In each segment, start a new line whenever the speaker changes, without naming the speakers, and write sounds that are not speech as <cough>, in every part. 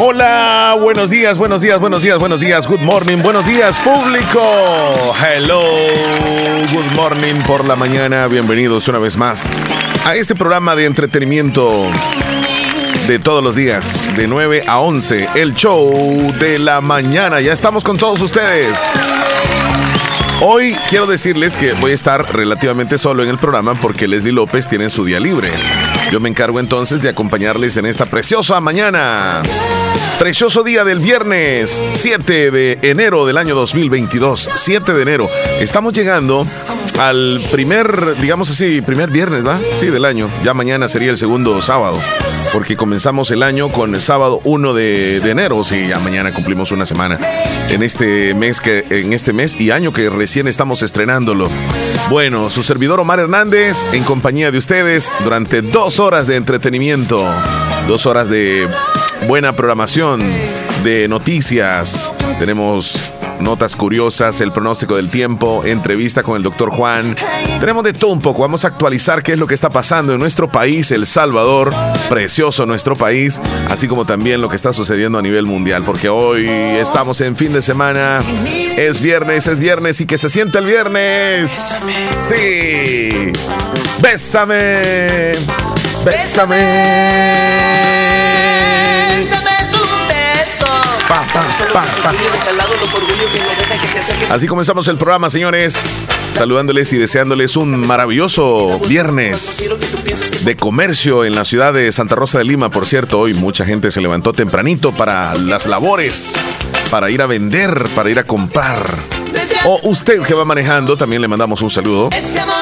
Hola, buenos días, buenos días, buenos días, buenos días, good morning, buenos días público. Hello, good morning por la mañana, bienvenidos una vez más a este programa de entretenimiento de todos los días, de 9 a 11, el show de la mañana. Ya estamos con todos ustedes. Hoy quiero decirles que voy a estar relativamente solo en el programa porque Leslie López tiene su día libre. Yo me encargo entonces de acompañarles en esta preciosa mañana. Precioso día del viernes 7 de enero del año 2022. 7 de enero. Estamos llegando al primer, digamos así, primer viernes, ¿va? Sí, del año. Ya mañana sería el segundo sábado, porque comenzamos el año con el sábado 1 de, enero. Sí, ya mañana cumplimos una semana en este mes que en este mes y año que recién estamos estrenándolo. Bueno, su servidor Omar Hernández en compañía de ustedes durante dos horas de entretenimiento, dos horas de buena programación, de noticias. Tenemos notas curiosas, el pronóstico del tiempo, entrevista con el doctor Juan. Tenemos de todo un poco. Vamos a actualizar qué es lo que está pasando en nuestro país, El Salvador, precioso nuestro país, así como también lo que está sucediendo a nivel mundial, porque hoy estamos en fin de semana. Es viernes, es viernes y que se siente el viernes. Sí. Bésame. Bésame. Así comenzamos el programa, señores. Saludándoles y deseándoles un maravilloso viernes de comercio en la ciudad de Santa Rosa de Lima. Por cierto, hoy mucha gente se levantó tempranito para las labores, para ir a vender, para ir a comprar. O usted que va manejando, también le mandamos un saludo.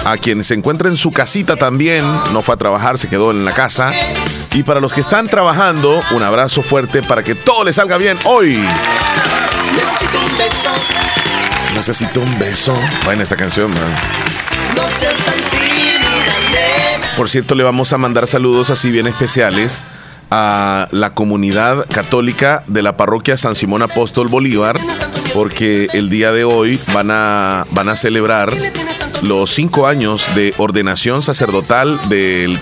A quien se encuentra en su casita también, no fue a trabajar, se quedó en la casa. Y para los que están trabajando, un abrazo fuerte para que todo les salga bien hoy. Necesito un beso. Necesito un beso. Bueno, esta canción, man. Por cierto, le vamos a mandar saludos así bien especiales a la comunidad católica de la parroquia San Simón Apóstol Bolívar, porque el día de hoy van a, van a celebrar los cinco años de ordenación sacerdotal del,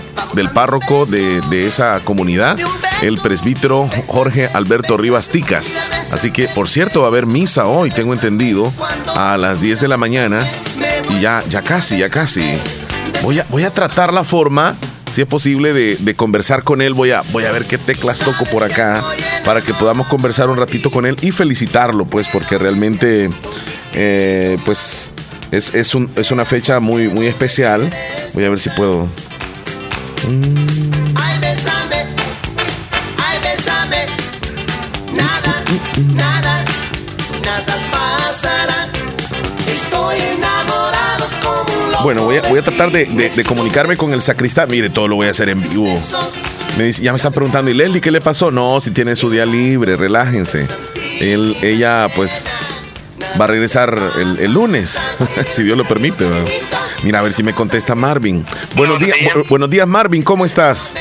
párroco de, esa comunidad, el presbítero Jorge Alberto Rivas Ticas. Así que, por cierto, va a haber misa hoy, tengo entendido, a las 10 de la mañana. Y ya, ya casi, ya casi. Voy a, voy a tratar la forma si es posible, de, conversar con él. Voy a, voy a ver qué teclas toco por acá para que podamos conversar un ratito con él y felicitarlo, pues, porque realmente, eh, pues, es, es, un, es, una fecha muy, muy especial. Voy a ver si puedo. Nada, nada, nada pasará. Estoy enamorado como Bueno, voy a, voy a tratar de, de, comunicarme con el sacristán. Mire, todo lo voy a hacer en vivo. Me dice, ya me están preguntando, ¿y Leslie qué le pasó? No, si tiene su día libre, relájense. Él, ella, pues, va a regresar el, lunes, <laughs> si Dios lo permite. Mira, a ver si me contesta Marvin. Buenos días, buenos días, Marvin, ¿cómo estás?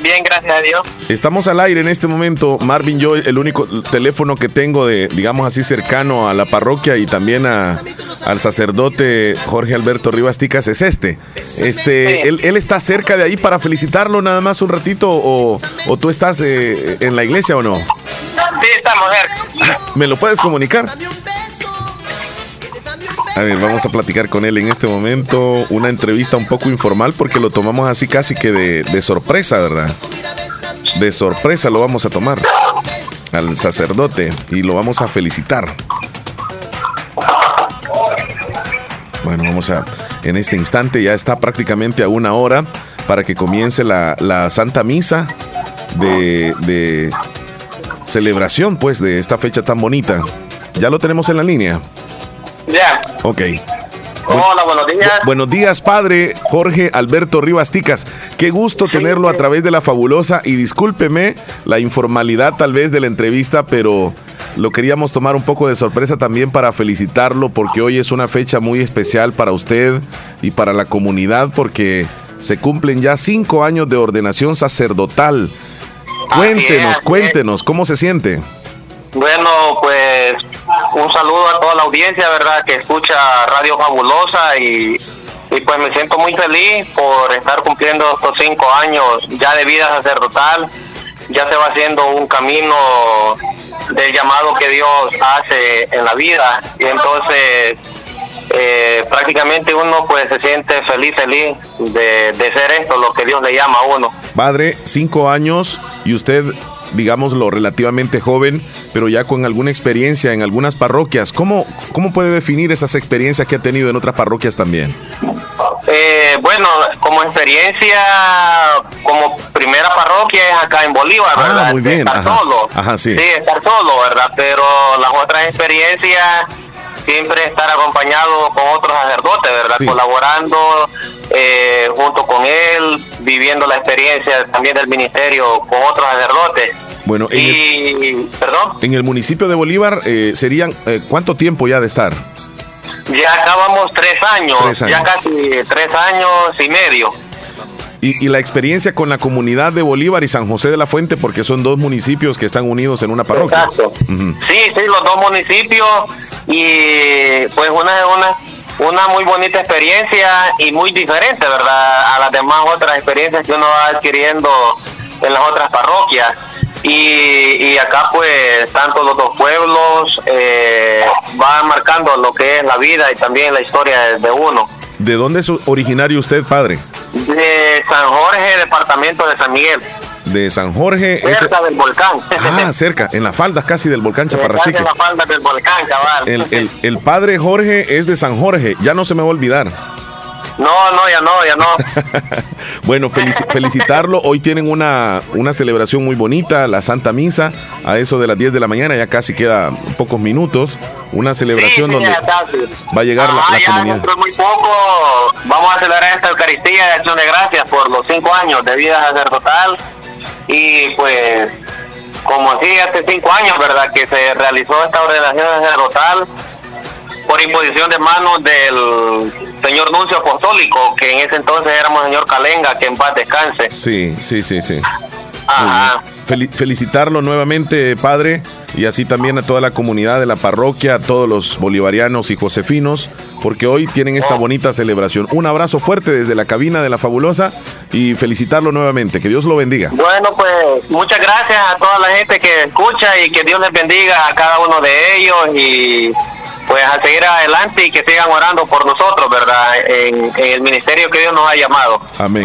Bien, gracias a Dios.
Estamos al aire en este momento. Marvin, yo el único teléfono que tengo de, digamos así, cercano a la parroquia y también a, al sacerdote Jorge Alberto Rivas Ticas es este. Este, él, está cerca de ahí para felicitarlo nada más un ratito o, tú estás eh, en la iglesia o no?
Sí, estamos cerca. <laughs>
¿Me lo puedes comunicar? A ver, vamos a platicar con él en este momento. Una entrevista un poco informal porque lo tomamos así casi que de, sorpresa, ¿verdad? De sorpresa lo vamos a tomar al sacerdote y lo vamos a felicitar. Bueno, vamos a, en este instante ya está prácticamente a una hora para que comience la, Santa Misa de, de, celebración, pues, de esta fecha tan bonita. Ya lo tenemos en la línea.
Ya.
Ok.
Hola, buenos días.
buenos días, padre Jorge Alberto Rivas Ticas. Qué gusto tenerlo a través de la fabulosa y discúlpeme la informalidad tal vez de la entrevista, pero lo queríamos tomar un poco de sorpresa también para felicitarlo porque hoy es una fecha muy especial para usted y para la comunidad porque se cumplen ya cinco años de ordenación sacerdotal. Cuéntenos, cuéntenos, ¿cómo se siente?
Bueno, pues un saludo a toda la audiencia, ¿verdad? Que escucha Radio Fabulosa y, y pues me siento muy feliz por estar cumpliendo estos cinco años ya de vida sacerdotal. Ya se va haciendo un camino del llamado que Dios hace en la vida y entonces eh, prácticamente uno pues se siente feliz, feliz de, de ser esto, lo que Dios le llama a uno.
Padre, cinco años y usted digámoslo, relativamente joven, pero ya con alguna experiencia en algunas parroquias. ¿Cómo, cómo puede definir esas experiencias que ha tenido en otras parroquias también?
Eh, bueno, como experiencia, como primera parroquia es acá en Bolívar,
Ah,
¿verdad?
muy bien,
Estar
ajá.
solo.
Ajá, sí.
estar solo, ¿verdad? Pero las otras experiencias, siempre estar acompañado con otros sacerdotes, ¿verdad?
Sí.
Colaborando eh, junto con él, viviendo la experiencia también del ministerio con otros sacerdotes.
Bueno, en el,
Y, perdón,
en el municipio de Bolívar eh, serían, eh, ¿cuánto tiempo ya de estar?
ya acabamos tres años,
Tres años.
ya casi tres años y medio.
Y, y la experiencia con la comunidad de Bolívar y San José de la Fuente, porque son dos municipios que están unidos en una parroquia.
Exacto. Sí, sí, los dos municipios y pues una, una, una muy bonita experiencia y muy diferente, ¿verdad? A las demás otras experiencias que uno va adquiriendo en las otras parroquias. Y, y acá pues tanto los dos pueblos eh, van marcando lo que es la vida y también la historia de, de uno.
¿De dónde es originario usted, padre?
De San Jorge, departamento de San Miguel,
De San Jorge. ese-
cerca del volcán.
Ah, cerca, en las faldas casi del volcán Chaparrastique.
en la falda del volcán, cabal.
El, el, el padre Jorge es de San Jorge, ya no se me va a olvidar.
No, no, ya no, ya no. <laughs>
Bueno, felici- felicitarlo. Hoy tienen una, una celebración muy bonita, la Santa Misa, a eso de las 10 de la mañana, ya casi queda pocos minutos. Una celebración
Sí, sí,
donde va a llegar la-
Ajá,
la
ya
comunidad.
dentro de muy poco vamos a celebrar esta Eucaristía de Acción de Gracias por los cinco años de vida sacerdotal. Y pues, como así hace cinco años, ¿verdad? Que se realizó esta ordenación sacerdotal por imposición de manos del señor nuncio apostólico, que en ese entonces éramos señor Calenga, que en paz descanse.
Sí, sí, sí, sí.
Ajá.
Fel- felicitarlo nuevamente, padre, y así también a toda la comunidad de la parroquia, a todos los bolivarianos y josefinos, porque hoy tienen esta bonita celebración. Un abrazo fuerte desde la cabina de la fabulosa y felicitarlo nuevamente. Que Dios lo bendiga.
Bueno, pues muchas gracias a toda la gente que escucha y que Dios les bendiga a cada uno de ellos y pues a seguir adelante y que sigan orando por nosotros, ¿verdad? En, en el ministerio que Dios nos ha llamado.
Amén.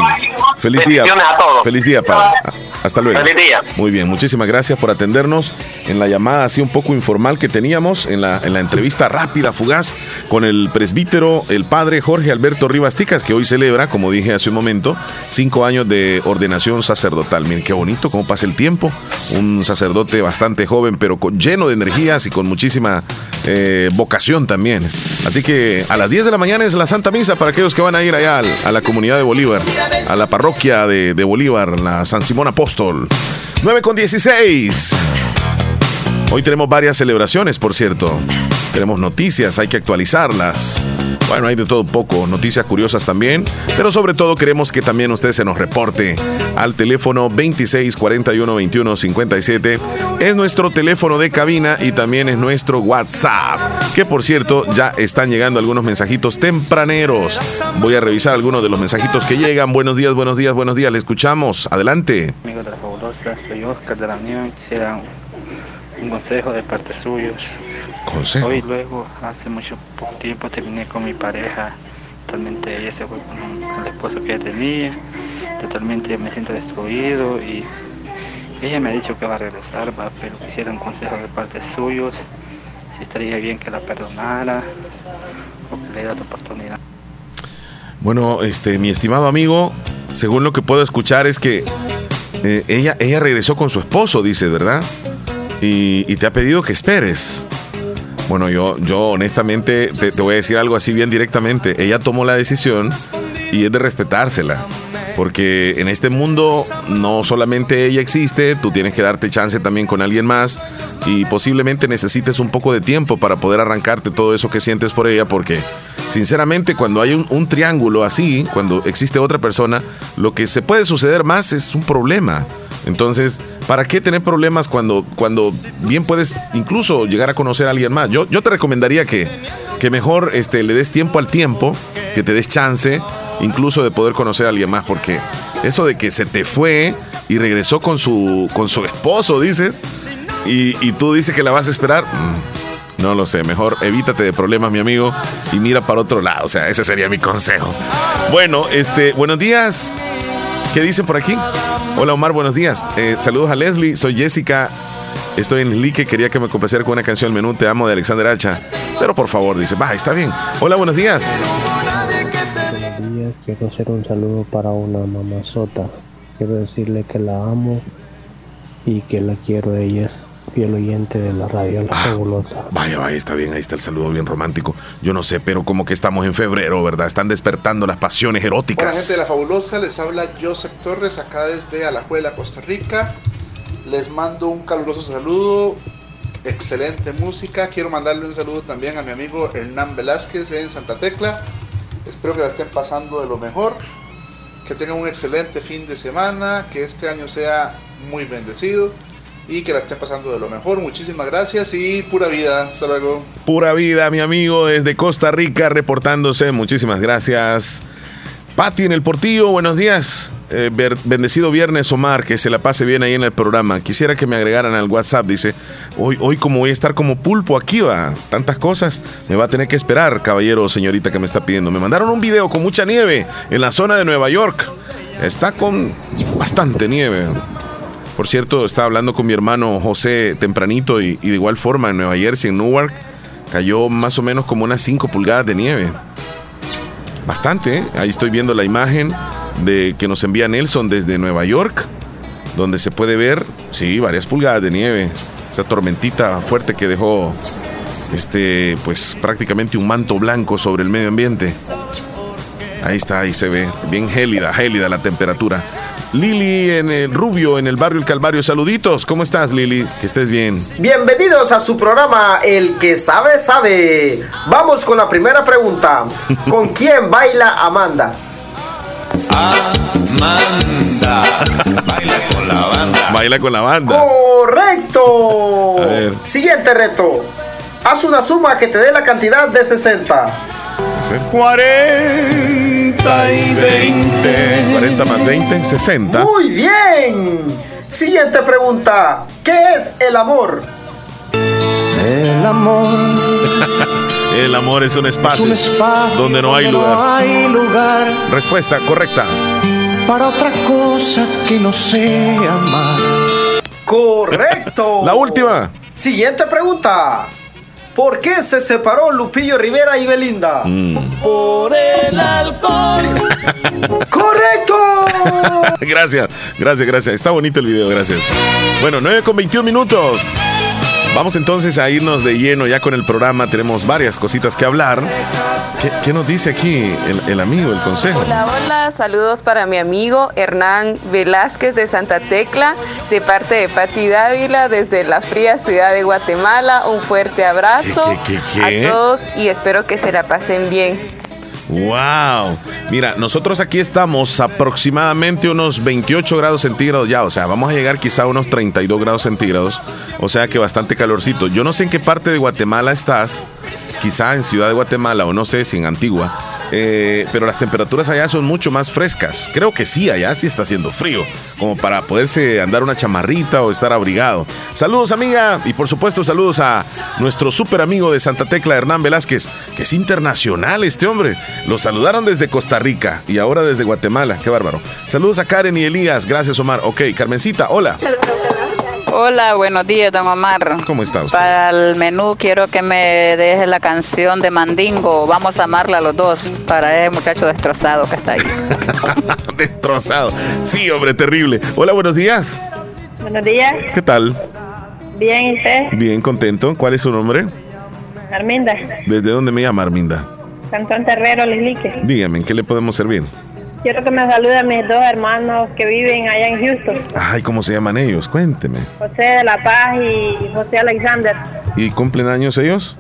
Feliz día.
A todos.
Feliz día, padre. Hasta luego.
Feliz día.
Muy bien, muchísimas gracias por atendernos en la llamada así un poco informal que teníamos, en la, en la entrevista rápida, fugaz, con el presbítero, el padre Jorge Alberto Rivas Ticas, que hoy celebra, como dije hace un momento, cinco años de ordenación sacerdotal. Miren qué bonito, cómo pasa el tiempo. Un sacerdote bastante joven, pero con, lleno de energías y con muchísima eh, vocación también. Así que a las 10 de la mañana es la Santa Misa para aquellos que van a ir allá al- a la comunidad de Bolívar, a la parroquia de, de Bolívar, la San Simón Apóstol. 9 con 16. Hoy tenemos varias celebraciones, por cierto. Tenemos noticias, hay que actualizarlas. Bueno, hay de todo poco, noticias curiosas también, pero sobre todo queremos que también usted se nos reporte al teléfono 26 41 21 57. Es nuestro teléfono de cabina y también es nuestro WhatsApp, que por cierto ya están llegando algunos mensajitos tempraneros. Voy a revisar algunos de los mensajitos que llegan. Buenos días, buenos días, buenos días. Le escuchamos. Adelante.
Amigos de la Fabulosa, soy Oscar de la Unión. Quisiera un, consejo de parte suyo.
Consejo.
Hoy luego, hace mucho poco tiempo, terminé con mi pareja. Totalmente ella se fue con el esposo que ella tenía. Totalmente me siento destruido y ella me ha dicho que va a regresar, va, pero quisiera un consejo de parte suyo. Si estaría bien que la perdonara o que le diera la oportunidad.
Bueno, este, mi estimado amigo, según lo que puedo escuchar es que eh, ella, ella regresó con su esposo, dice, ¿verdad? Y, y te ha pedido que esperes. Bueno, yo, yo honestamente te, te voy a decir algo así bien directamente. Ella tomó la decisión y es de respetársela. Porque en este mundo no solamente ella existe, tú tienes que darte chance también con alguien más y posiblemente necesites un poco de tiempo para poder arrancarte todo eso que sientes por ella porque sinceramente cuando hay un, triángulo así, cuando existe otra persona, lo que se puede suceder más es un problema. Entonces, ¿para qué tener problemas cuando, cuando bien puedes incluso llegar a conocer a alguien más? Yo, yo te recomendaría que, que mejor este, le des tiempo al tiempo, que te des chance incluso de poder conocer a alguien más, porque eso de que se te fue y regresó con su, con su esposo, dices, y, tú dices que la vas a esperar, mm, no lo sé, mejor evítate de problemas, mi amigo, y mira para otro lado, o sea, ese sería mi consejo. Bueno, este, buenos días. ¿Qué dicen por aquí? Hola Omar, buenos días. Eh, saludos a Leslie, soy Jessica. Estoy en Lique, quería que me complaciera con una canción menú Te amo de Alexander Hacha. Pero por favor, dice, va, está bien. Hola, buenos días
quiero hacer un saludo para una mamazota. Quiero decirle que la amo y que la quiero. Ella es fiel oyente de la radio La ah, Fabulosa.
Vaya, vaya, está bien, ahí está el saludo bien romántico. Yo no sé, pero como que estamos en febrero, ¿verdad? Están despertando las pasiones eróticas.
Hola, gente de La Fabulosa, les habla Joseph Torres, acá desde Alajuela, Costa Rica. Les mando un caluroso saludo. Excelente música. Quiero mandarle un saludo también a mi amigo Hernán Velázquez en Santa Tecla. Espero que la estén pasando de lo mejor, que tengan un excelente fin de semana, que este año sea muy bendecido y que la estén pasando de lo mejor. Muchísimas gracias y pura vida. Hasta luego.
Pura vida, mi amigo, desde Costa Rica reportándose. Muchísimas gracias. Pati en el Portillo, buenos días. Eh, bendecido viernes, Omar, que se la pase bien ahí en el programa. Quisiera que me agregaran al WhatsApp, dice. Hoy, hoy como voy a estar como pulpo aquí, va, tantas cosas, me va a tener que esperar, caballero o señorita que me está pidiendo. Me mandaron un video con mucha nieve en la zona de Nueva York. Está con bastante nieve. Por cierto, estaba hablando con mi hermano José tempranito y, de igual forma en Nueva Jersey, en Newark, cayó más o menos como unas 5 pulgadas de nieve. Bastante, ¿eh? ahí estoy viendo la imagen de que nos envía Nelson desde Nueva York, donde se puede ver, sí, varias pulgadas de nieve. Esa tormentita fuerte que dejó este pues prácticamente un manto blanco sobre el medio ambiente. Ahí está, ahí se ve, bien gélida, gélida la temperatura. Lili en el Rubio, en el barrio El Calvario. Saluditos, ¿cómo estás Lili? Que estés bien.
Bienvenidos a su programa El que sabe, sabe. Vamos con la primera pregunta. <laughs> ¿Con quién baila Amanda?
Amanda. Baila con la banda. Baila con la banda.
Correcto. Siguiente reto. Haz una suma que te dé la cantidad de 60.
40 y 20. 40 más 20, 60.
Muy bien. Siguiente pregunta. ¿Qué es el amor?
El amor. <laughs> el amor es un espacio, donde no hay, lugar. hay lugar. Respuesta correcta.
Para otra cosa que no sea amar.
Correcto.
La última.
Siguiente pregunta. ¿Por qué se separó Lupillo Rivera y Belinda?
Mm. Por el alcohol.
¡Correcto! <laughs>
gracias, gracias, gracias. Está bonito el video, gracias. Bueno, 9 con 21 minutos. Vamos entonces a irnos de lleno ya con el programa. Tenemos varias cositas que hablar. ¿Qué, nos dice aquí el, amigo, el consejo?
Hola, hola. Saludos para mi amigo Hernán Velázquez de Santa Tecla, de parte de Pati Dávila, desde la fría ciudad de Guatemala. Un fuerte abrazo a todos y espero que se la pasen bien.
Wow. Mira, nosotros aquí estamos aproximadamente unos 28 grados centígrados ya, o sea, vamos a llegar quizá a unos 32 grados centígrados, o sea que bastante calorcito. Yo no sé en qué parte de Guatemala estás, quizá en Ciudad de Guatemala o no sé si en Antigua, eh, pero las temperaturas allá son mucho más frescas. Creo que sí, allá sí está haciendo frío, como para poderse andar una chamarrita o estar abrigado. Saludos amiga y por supuesto saludos a nuestro super amigo de Santa Tecla, Hernán Velázquez, que es internacional este hombre. Lo saludaron desde Costa Rica y ahora desde Guatemala. Qué bárbaro. Saludos a Karen y Elías. Gracias Omar. Ok, Carmencita, hola.
Hola, buenos días, don Omar.
¿Cómo está usted?
Para el menú quiero que me deje la canción de Mandingo. Vamos a amarla los dos para ese muchacho destrozado que está ahí. <laughs>
destrozado. Sí, hombre, terrible. Hola, buenos días.
Buenos días.
¿Qué tal?
Bien, ¿y usted?
Bien, contento. ¿Cuál es su nombre?
Arminda,
¿Desde dónde me llama Arminda?
Cantón Terrero, Lislique.
Dígame, ¿en qué le podemos servir?
Quiero que me salude a mis dos hermanos que viven allá en Houston,
Ay, ¿cómo se llaman ellos? Cuénteme.
José de la Paz y José Alexander.
¿Y cumplen años ellos?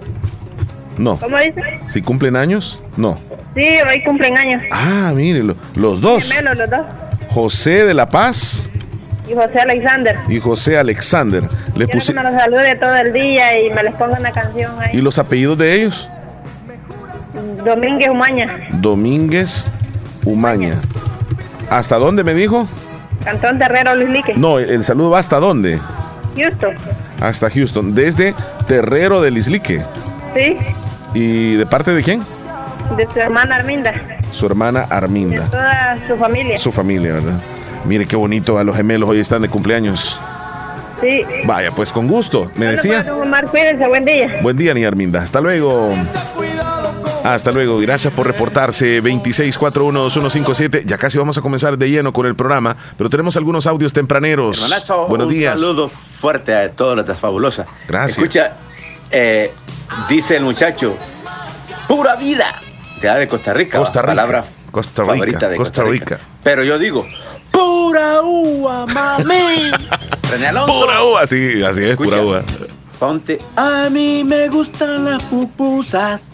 No.
¿Cómo dice?
¿Si cumplen años? No.
Sí, hoy cumplen años.
Ah, mire, lo- los dos.
Gemelos los dos.
José de la Paz
Y José Alexander.
y José Alexander. Le
Quiero
puse...
que me los salude todo el día y me les ponga una canción ahí.
¿Y los apellidos de ellos?
Domínguez Umaña,
Domínguez Umaña. ¿Hasta dónde me dijo?
Cantón Terrero, Lislique.
No, el saludo va hasta dónde?
Houston.
Hasta Houston. Desde Terrero del Islique.
Sí,
¿Y de parte de quién?
de su hermana Arminda.
Su hermana
De
Arminda.
toda su familia.
Su familia, ¿verdad? Mire qué bonito a los gemelos hoy están de cumpleaños.
Sí.
Vaya, pues con gusto. Me decía.
Don Omar, cuídense, buen día.
Buen día, niña Arminda. Hasta luego. Hasta luego. Gracias por reportarse. 26412157. Ya casi vamos a comenzar de lleno con el programa, pero tenemos algunos audios tempraneros.
Hermanazo,
Buenos
un
días.
saludo fuerte a todos los de Fabulosa.
Gracias.
Escucha, eh, dice el muchacho, pura vida. De, de Costa Rica.
Costa Rica.
Palabra
Costa Rica,
favorita de
Costa
Costa,
Rica.
Rica. Pero yo digo, pura uva, mami. <laughs> René Alonso.
Pura uva, sí, así es,
Escucha,
pura uva.
Ponte, a mí me gustan las pupusas.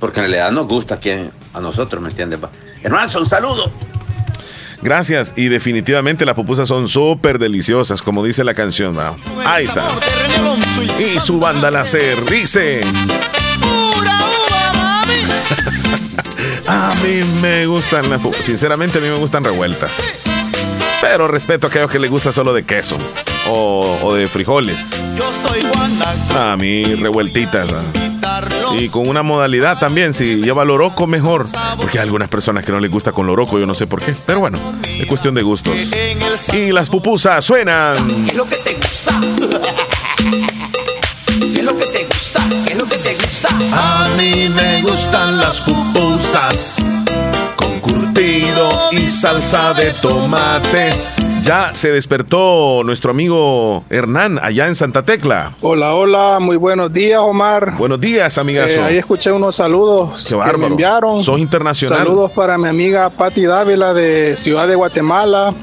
Porque en realidad nos gusta aquí a nosotros, ¿me entiendes? Hermano, un saludo.
Gracias. Y definitivamente las pupusas son súper deliciosas, como dice la canción. ¿no? Ahí está. Y su banda láser dice. <laughs> A mí me gustan las pupusas. Sinceramente, a mí me gustan revueltas. Pero respeto a aquellos que les gusta solo de queso o, o de frijoles.
Yo soy.
A mí, revueltitas. ¿no? Y con una modalidad también, si lleva loroco, mejor. Porque hay algunas personas que no les gusta con loroco, yo no sé por qué. Pero bueno, es cuestión de gustos. Y las pupusas suenan.
¿Qué es lo que te gusta? <laughs> ¿Qué es lo que te gusta? ¿Qué es lo que te gusta?
A mí me gustan las pupusas curtido y salsa de tomate. Ya se despertó nuestro amigo Hernán allá en Santa Tecla.
Hola, hola, muy buenos días, Omar.
Buenos días, amigazo.
Eh, ahí escuché unos saludos
Qué
que me enviaron.
Sos internacional.
Saludos para mi amiga Patti Dávila de Ciudad de Guatemala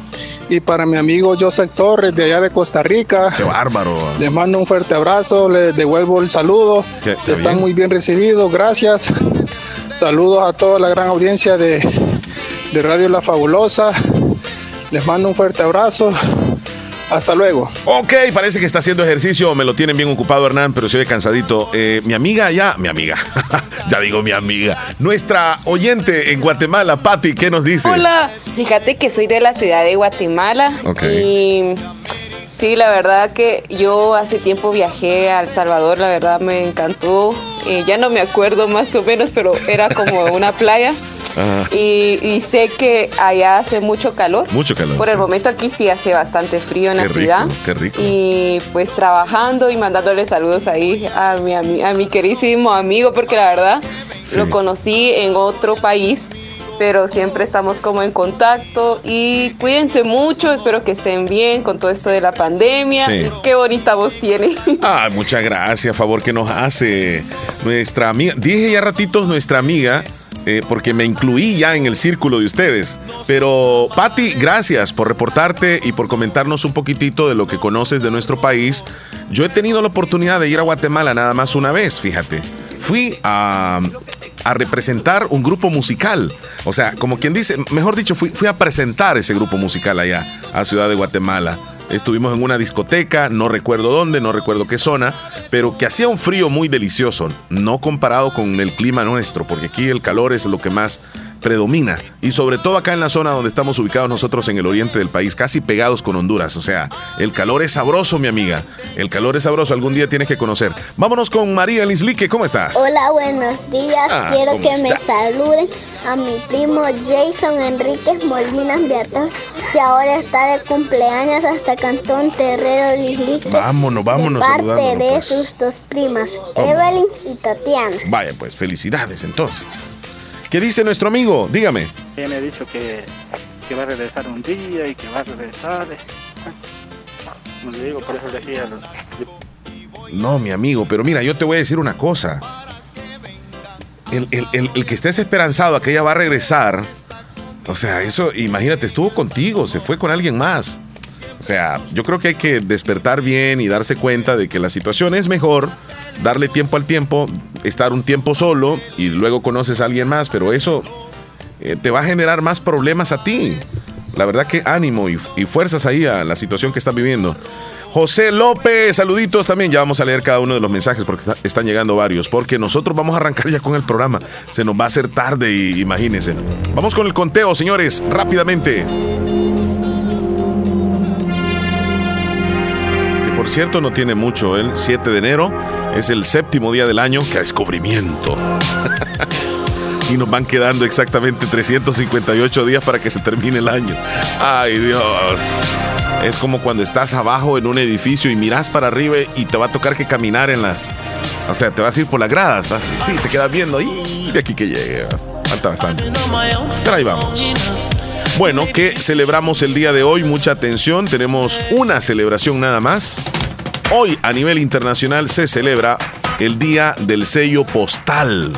y para mi amigo Joseph Torres de allá de Costa Rica.
Qué bárbaro.
Les mando un fuerte abrazo, les devuelvo el saludo.
Qué- qué
Están
bien.
muy bien recibidos, gracias. Saludos a toda la gran audiencia de, de Radio La Fabulosa. Les mando un fuerte abrazo. Hasta luego.
Ok, parece que está haciendo ejercicio, me lo tienen bien ocupado Hernán, pero se ve cansadito. Eh, mi amiga allá, mi amiga, <laughs> ya digo mi amiga, nuestra oyente en Guatemala, Patti, ¿qué nos dice?
Hola, fíjate que soy de la ciudad de Guatemala
Ok.
y sí, la verdad que yo hace tiempo viajé a El Salvador, la verdad me encantó. Eh, ya no me acuerdo más o menos, pero era como una playa <laughs>
Ajá.
y, y sé que allá hace mucho calor.
Mucho calor.
Por el momento aquí sí hace bastante frío en
Qué
la
rico,
ciudad.
qué rico.
Y pues trabajando y mandándole saludos ahí a mi, ami- a mi queridísimo amigo, porque la verdad lo conocí en otro país, pero siempre estamos como en contacto y cuídense mucho, espero que estén bien con todo esto de la pandemia.
Sí.
Qué bonita voz tiene. <laughs>
Ah, muchas gracias, favor que nos hace nuestra amiga. Dije ya ratitos nuestra amiga, eh, porque me incluí ya en el círculo de ustedes. Pero, Patti, gracias por reportarte y por comentarnos un poquitito de lo que conoces de nuestro país. Yo he tenido la oportunidad de ir a Guatemala nada más una vez, fíjate. Fui a, representar un grupo musical. O sea, como quien dice, mejor dicho, fui, fui a presentar ese grupo musical allá, a Ciudad de Guatemala. Estuvimos en una discoteca, no recuerdo dónde, no recuerdo qué zona, pero que hacía un frío muy delicioso, no comparado con el clima nuestro, porque aquí el calor es lo que más predomina. Y sobre todo acá en la zona donde estamos ubicados nosotros en el oriente del país, casi pegados con Honduras. O sea, el calor es sabroso, mi amiga. El calor es sabroso, algún día tienes que conocer. Vámonos con María Lislique, ¿cómo estás?
Hola, buenos días.
Ah,
Quiero
¿cómo
que me saluden a mi primo Jason Enríquez Molinas Beato, que ahora está de cumpleaños hasta Cantón Terrero Lislique.
Vámonos, vámonos
De parte de
pues.
sus dos primas. Evelyn y Tatiana.
Vaya, pues felicidades entonces. ¿Qué dice nuestro amigo? Dígame.
Ella me ha dicho que, que va a regresar un día y que va a regresar. Como le digo, por eso le decía.
No, mi amigo, pero mira, yo te voy a decir una cosa. el, el, el, que estés esperanzado a que ella va a regresar, o sea, eso, imagínate, estuvo contigo, se fue con alguien más. O sea, yo creo que hay que despertar bien y darse cuenta de que la situación es mejor, darle tiempo al tiempo, estar un tiempo solo y luego conoces a alguien más, pero eso eh, te va a generar más problemas a ti. La verdad que ánimo y, fuerzas ahí a la situación que estás viviendo. José López, saluditos también. Ya vamos a leer cada uno de los mensajes porque están llegando varios. Porque nosotros vamos a arrancar ya con el programa. Se nos va a hacer tarde y imagínense. Vamos con el conteo, señores, rápidamente. Por cierto no tiene mucho. El 7 de enero es el séptimo día del año. ¡Qué descubrimiento! <laughs> y nos van quedando exactamente 358 días para que se termine el año. ¡Ay, Dios! Es como cuando estás abajo en un edificio y miras para arriba y te va a tocar que caminar en las. O sea, te vas a ir por las gradas. Así, sí, te quedas viendo. Y de aquí que llegue. Falta bastante. Pero ahí vamos. Bueno, que celebramos el día de hoy. Mucha atención. Tenemos una celebración nada más. Hoy a nivel internacional se celebra el Día del Sello Postal.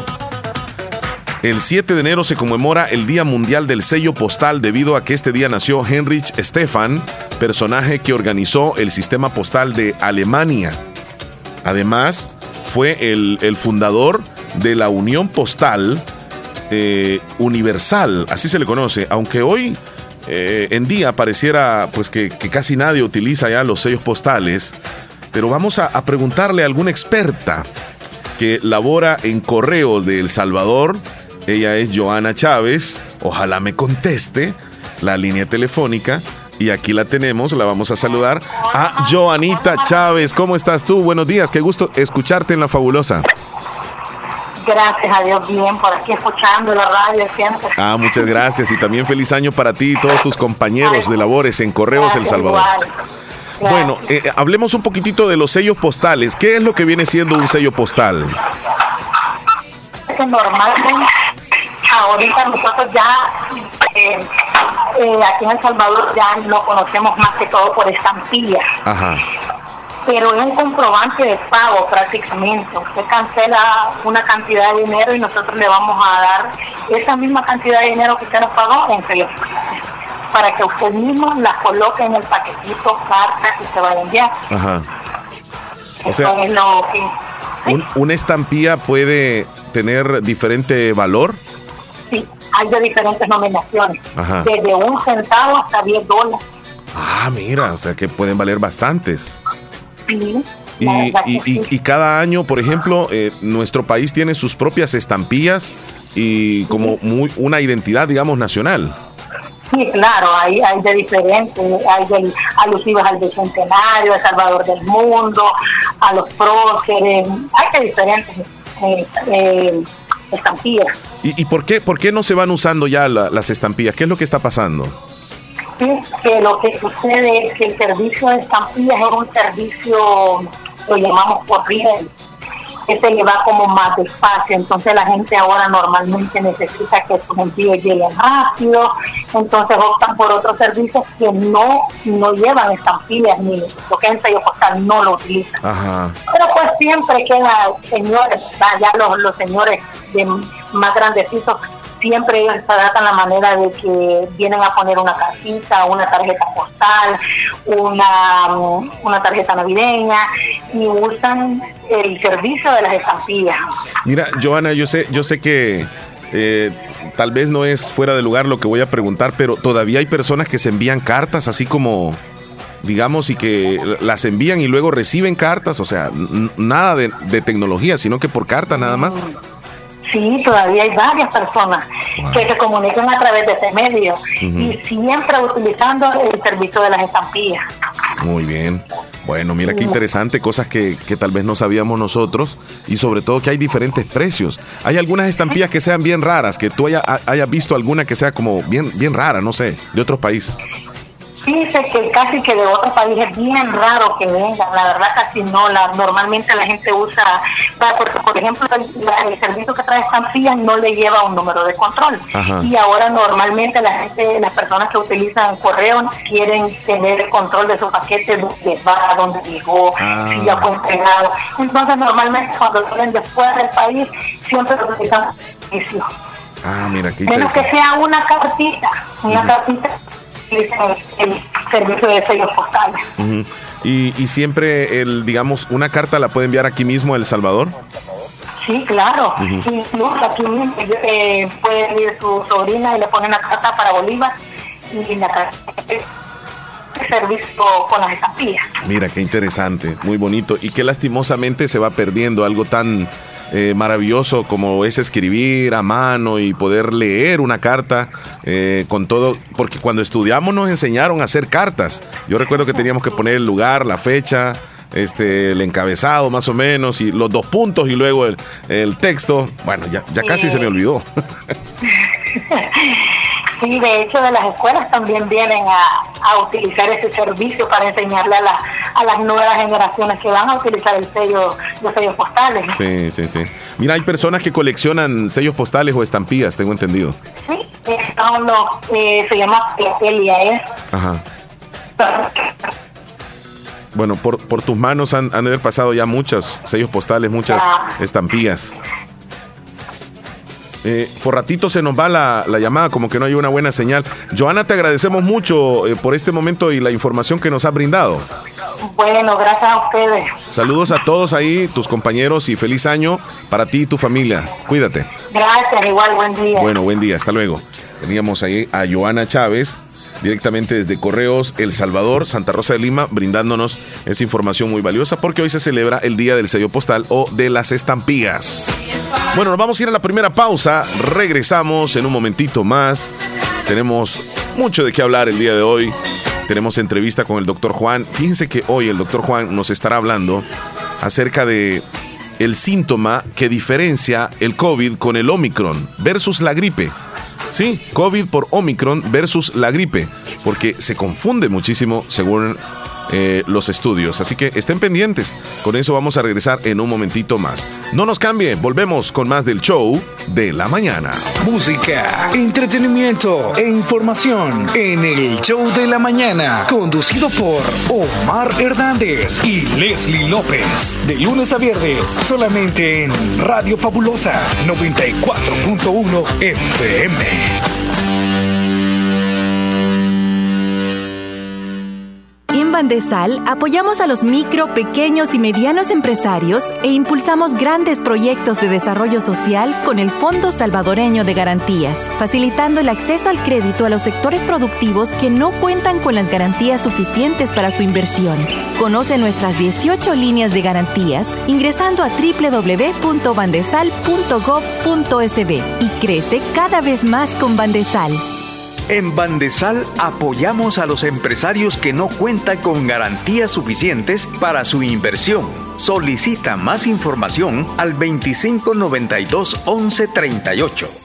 El 7 de enero se conmemora el Día Mundial del Sello Postal debido a que este día nació Heinrich Stefan, personaje que organizó el sistema postal de Alemania. Además, fue el, el fundador de la Unión Postal eh, Universal, así se le conoce, aunque hoy eh, en día pareciera pues que, casi nadie utiliza ya los sellos postales, pero vamos a, a preguntarle a alguna experta que labora en correos de El Salvador, ella es Joana Chávez. Ojalá me conteste la línea telefónica. Y aquí la tenemos, la vamos a saludar a Joanita Chávez. ¿Cómo estás tú? Buenos días, qué gusto escucharte en la fabulosa.
Gracias a Dios, bien, por aquí escuchando la radio siempre.
Ah, muchas gracias y también feliz año para ti y todos tus compañeros de labores en Correos gracias, El Salvador. Igual. Bueno, eh, hablemos un poquitito de los sellos postales. ¿Qué es lo que viene siendo un sello postal?
Normalmente ahorita nosotros ya eh, eh, aquí en El Salvador ya lo conocemos más que todo por estampillas.
Ajá.
Pero es un comprobante de pago prácticamente. Usted cancela una cantidad de dinero y nosotros le vamos a dar esa misma cantidad de dinero que usted nos pagó en sellos para que usted mismo la coloque en el paquetito carta que se va a enviar.
Ajá. O sea,
Eso es lo que,
un, ¿una estampilla puede tener diferente valor?
sí, hay de diferentes nominaciones.
Ajá.
Desde un centavo hasta 10 dólares.
Ah, mira, o sea que pueden valer bastantes.
Sí,
Y, y- y-
sí.
y cada año, por ejemplo, eh, nuestro país tiene sus propias estampillas y como muy, una identidad, digamos, nacional.
Sí, claro, hay, hay de diferentes, hay de alusivas al bicentenario, a Salvador del Mundo, a los próceres, hay de diferentes eh, eh, estampillas.
¿Y, y por, qué, por qué no se van usando ya la- las estampillas? ¿Qué es lo que está pasando?
Sí, que lo que sucede es que el servicio de estampillas es un servicio, lo llamamos por nivel, que se lleva como más despacio, entonces la gente ahora normalmente necesita que sus envíos lleguen rápido, entonces optan por otros servicios que no, no llevan estampillas ni lo que es el sello postal no lo utilizan.
Ajá.
Pero pues siempre queda señores, ya los, los señores de más grandecitos, siempre ellos tratan la manera de que vienen a poner una casita, una tarjeta postal, una, mm, una tarjeta navideña y usan el servicio de las estampillas.
Mira, Joana, yo sé, yo sé que eh, tal vez no es fuera de lugar lo que voy a preguntar, pero todavía hay personas que se envían cartas así como, digamos, y que las envían y luego reciben cartas, o sea, nada de, de tecnología, sino que por carta nada más.
Sí, todavía hay varias personas que se comunican a través de ese medio y siempre utilizando el servicio de las estampillas.
Muy bien. Bueno, mira qué interesante, cosas que, que tal vez no sabíamos nosotros y sobre todo que hay diferentes precios. Hay algunas estampillas que sean bien raras, que tú haya- hayas visto alguna que sea como bien, bien rara, no sé, de otro país.
Dice que casi que de otros países es bien raro que vengan, la verdad casi no, la, normalmente la gente usa, porque por ejemplo el, servicio que trae estampillas no le lleva un número de control. Y ahora normalmente la gente, las personas que utilizan correo quieren tener el control de su paquete, dónde va, dónde llegó, ah. si ya fue entregado, entonces normalmente cuando vienen después del país siempre utilizan servicio.
Ah, mira, aquí
Menos que sea una cartita, una cartita el, servicio de sellos postales.
y, y siempre, el digamos, una carta la puede enviar aquí mismo a El Salvador.
Sí, claro. Incluso aquí mismo eh, puede venir su sobrina y le pone una carta para Bolívar y la carta servicio con las estampillas.
Mira, qué interesante, muy bonito y que lastimosamente se va perdiendo algo tan eh, maravilloso como es escribir a mano y poder leer una carta eh, con todo, porque cuando estudiamos nos enseñaron a hacer cartas. Yo recuerdo que teníamos que poner el lugar, la fecha, este, el encabezado más o menos, y los dos puntos y luego el, el texto. Bueno, ya, ya casi se me olvidó. <laughs>
Sí, de hecho de las escuelas también vienen a, utilizar ese servicio para enseñarle a, a las nuevas generaciones que van a utilizar el sello, los sellos postales.
Sí, sí, sí. Mira, hay personas que coleccionan sellos postales o estampillas, tengo entendido.
Sí, son los, eh, se llama Elia, ¿eh?
Ajá. Bueno, por, por tus manos han, han de haber pasado ya muchos sellos postales, muchas estampillas. Eh, por ratito se nos va la, llamada, como que no hay una buena señal. Joana, te agradecemos mucho eh, por este momento y la información que nos ha brindado.
Bueno, gracias a ustedes.
Saludos a todos ahí, tus compañeros y feliz año para ti y tu familia. Cuídate.
Gracias, igual, buen día.
Bueno, buen día, hasta luego. Teníamos ahí a Joana Chávez, directamente desde Correos El Salvador, Santa Rosa de Lima, brindándonos esa información muy valiosa porque hoy se celebra el Día del Sello Postal o de las Estampillas. Bueno, nos vamos a ir a la primera pausa. Regresamos en un momentito más. Tenemos mucho de qué hablar el día de hoy. Tenemos entrevista con el doctor Juan. Fíjense que hoy el doctor Juan nos estará hablando acerca de el síntoma que diferencia el COVID con el Omicron versus la gripe. Sí, COVID por Omicron versus la gripe, porque se confunde muchísimo según eh, los estudios. Así que estén pendientes. Con eso vamos a regresar en un momentito más. No nos cambie, volvemos con más del show de la mañana.
Música, entretenimiento e información en el show de la mañana, conducido por Omar Hernández y Leslie López. De lunes a viernes, solamente en Radio Fabulosa 94.1 FM.
Bandesal apoyamos a los micro, pequeños y medianos empresarios e impulsamos grandes proyectos de desarrollo social con el Fondo Salvadoreño de Garantías, facilitando el acceso al crédito a los sectores productivos que no cuentan con las garantías suficientes para su inversión. Conoce nuestras 18 líneas de garantías ingresando a www.bandesal.gov.sb y crece cada vez más con Bandesal.
En Bandesal apoyamos a los empresarios que no cuentan con garantías suficientes para su inversión. Solicita más información al 2592 1138.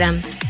Instagram.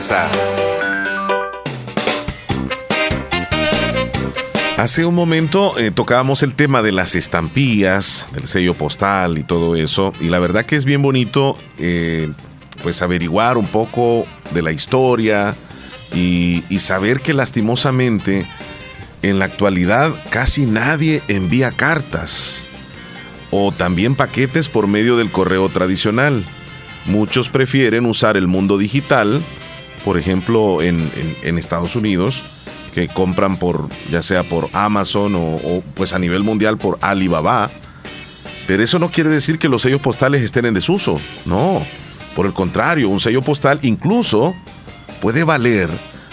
Hace un momento eh, tocábamos el tema de las estampillas, del sello postal y todo eso, y la verdad que es bien bonito eh, pues averiguar un poco de la historia y, y saber que lastimosamente en la actualidad casi nadie envía cartas o también paquetes por medio del correo tradicional. Muchos prefieren usar el mundo digital por ejemplo, en, Estados Unidos, que compran por, ya sea por Amazon o, o, pues a nivel mundial por Alibaba. Pero eso no quiere decir que los sellos postales estén en desuso. No. Por el contrario, un sello postal incluso puede valer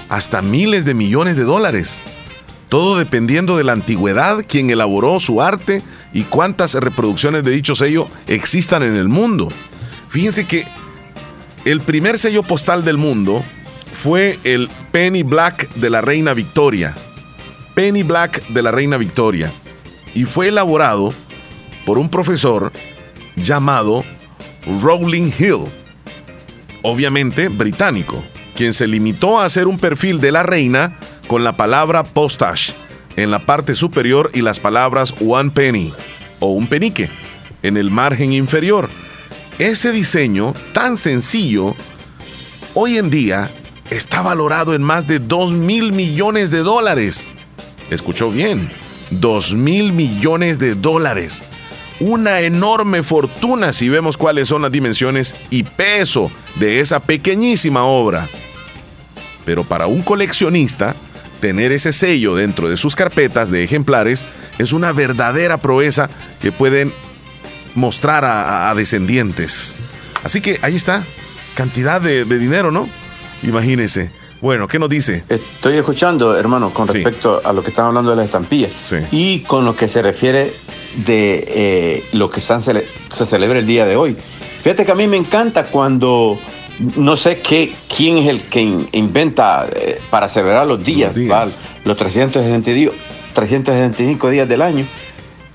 hasta miles de millones de dólares. Todo dependiendo de la antigüedad, quien elaboró su arte y cuántas reproducciones de dicho sello existan en el mundo. Fíjense que el primer sello postal del mundo fue el Penny Black de la Reina Victoria. Penny Black de la Reina Victoria. Y fue elaborado por un profesor llamado Rowling Hill, obviamente británico, quien se limitó a hacer un perfil de la reina con la palabra postage en la parte superior y las palabras one penny o un penique en el margen inferior. Ese diseño tan sencillo hoy en día está valorado en más de 2 mil millones de dólares. Escuchó bien, 2 mil millones de dólares. Una enorme fortuna si vemos cuáles son las dimensiones y peso de esa pequeñísima obra. Pero para un coleccionista, tener ese sello dentro de sus carpetas de ejemplares es una verdadera proeza que pueden mostrar a, descendientes. Así que ahí está, cantidad de dinero, ¿no? Imagínese. Bueno, ¿qué nos dice?
Estoy escuchando, hermano, con respecto a lo que están hablando de las estampillas y con lo que se refiere de eh, lo que están cele- se celebra el día de hoy. Fíjate que a mí me encanta cuando no sé qué, quién es el que in- inventa eh, para celebrar los días, los 360 días- 365 días del año,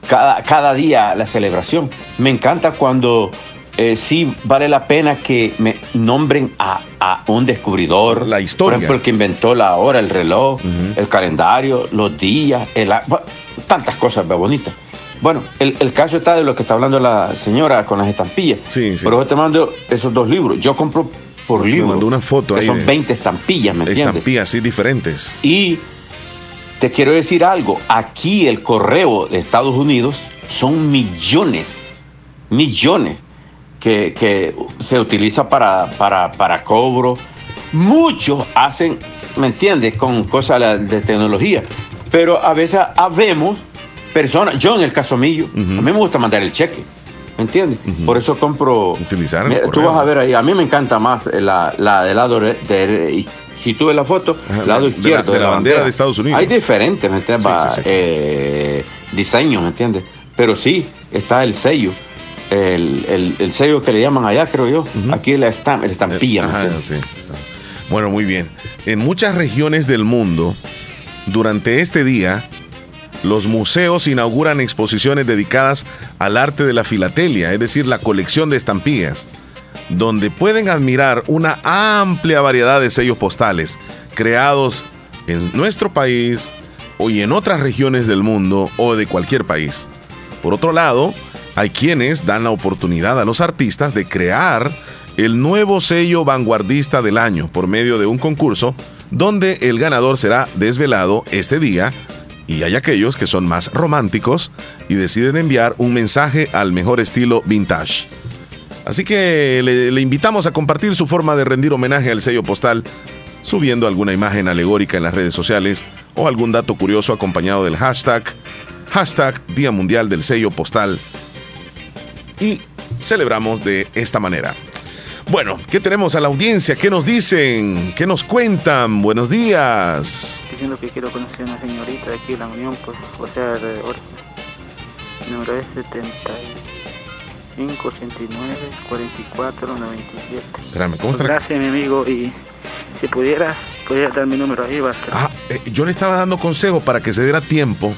cada, cada día la celebración. Me encanta cuando eh, sí vale la pena que me nombren a, a un descubridor. La
historia.
Por ejemplo, el que inventó la hora, el reloj, el calendario, los días, el, a- bueno, tantas cosas bonitas. Bueno, el, el caso está de lo que está hablando la señora con las estampillas. Sí, Por eso te mando esos dos libros. Yo compro por libro.
mandó una foto
que
ahí
Son
de-
20 estampillas, ¿me entiendes?
Estampillas, sí, diferentes.
Y te quiero decir algo, aquí el correo de Estados Unidos son millones, millones que, que se utiliza para, para, para cobro. Muchos hacen, ¿me entiendes?, con cosas de tecnología. Pero a veces habemos personas, yo en el caso mío, a mí me gusta mandar el cheque. ¿Entiendes? Por eso compro.
Utilizar.
Mira, tú vas a ver ahí. A mí me encanta más la, la del lado de, de- si tú ves la foto,
Ajá,
lado
de la-
izquierdo
de la bandera de Estados Unidos.
Hay diferentes, ¿me entiendes?
Sí,
Va,
sí, sí.
eh, diseños, ¿me entiendes? Pero sí, está el sello. El, el- el sello que le llaman allá, creo yo. Aquí la estam- la estampilla. ¿me
Ajá,
entiendes?
sí. Bueno, muy bien. En muchas regiones del mundo, durante este día, los museos inauguran exposiciones dedicadas al arte de la filatelia, es decir, la colección de estampillas, donde pueden admirar una amplia variedad de sellos postales creados en nuestro país o y en otras regiones del mundo o de cualquier país. Por otro lado, hay quienes dan la oportunidad a los artistas de crear el nuevo sello vanguardista del año por medio de un concurso donde el ganador será desvelado este día y hay aquellos que son más románticos y deciden enviar un mensaje al mejor estilo vintage. Así que le, invitamos a compartir su forma de rendir homenaje al sello postal subiendo alguna imagen alegórica en las redes sociales o algún dato curioso acompañado del hashtag hashtag Día Mundial del Sello Postal y celebramos de esta manera. Bueno, ¿qué tenemos a la audiencia? ¿Qué nos dicen? ¿Qué nos cuentan? Buenos días.
diciendo que quiero conocer a una señorita de aquí en la Unión, pues, o sea, alrededor. Mi número es 75 89 44 97.
Espérame, ¿cómo está?
gracias, mi amigo, y si pudiera, pudiera dar mi número ahí, basta.
Ah, eh, yo le estaba dando consejo para que se diera tiempo.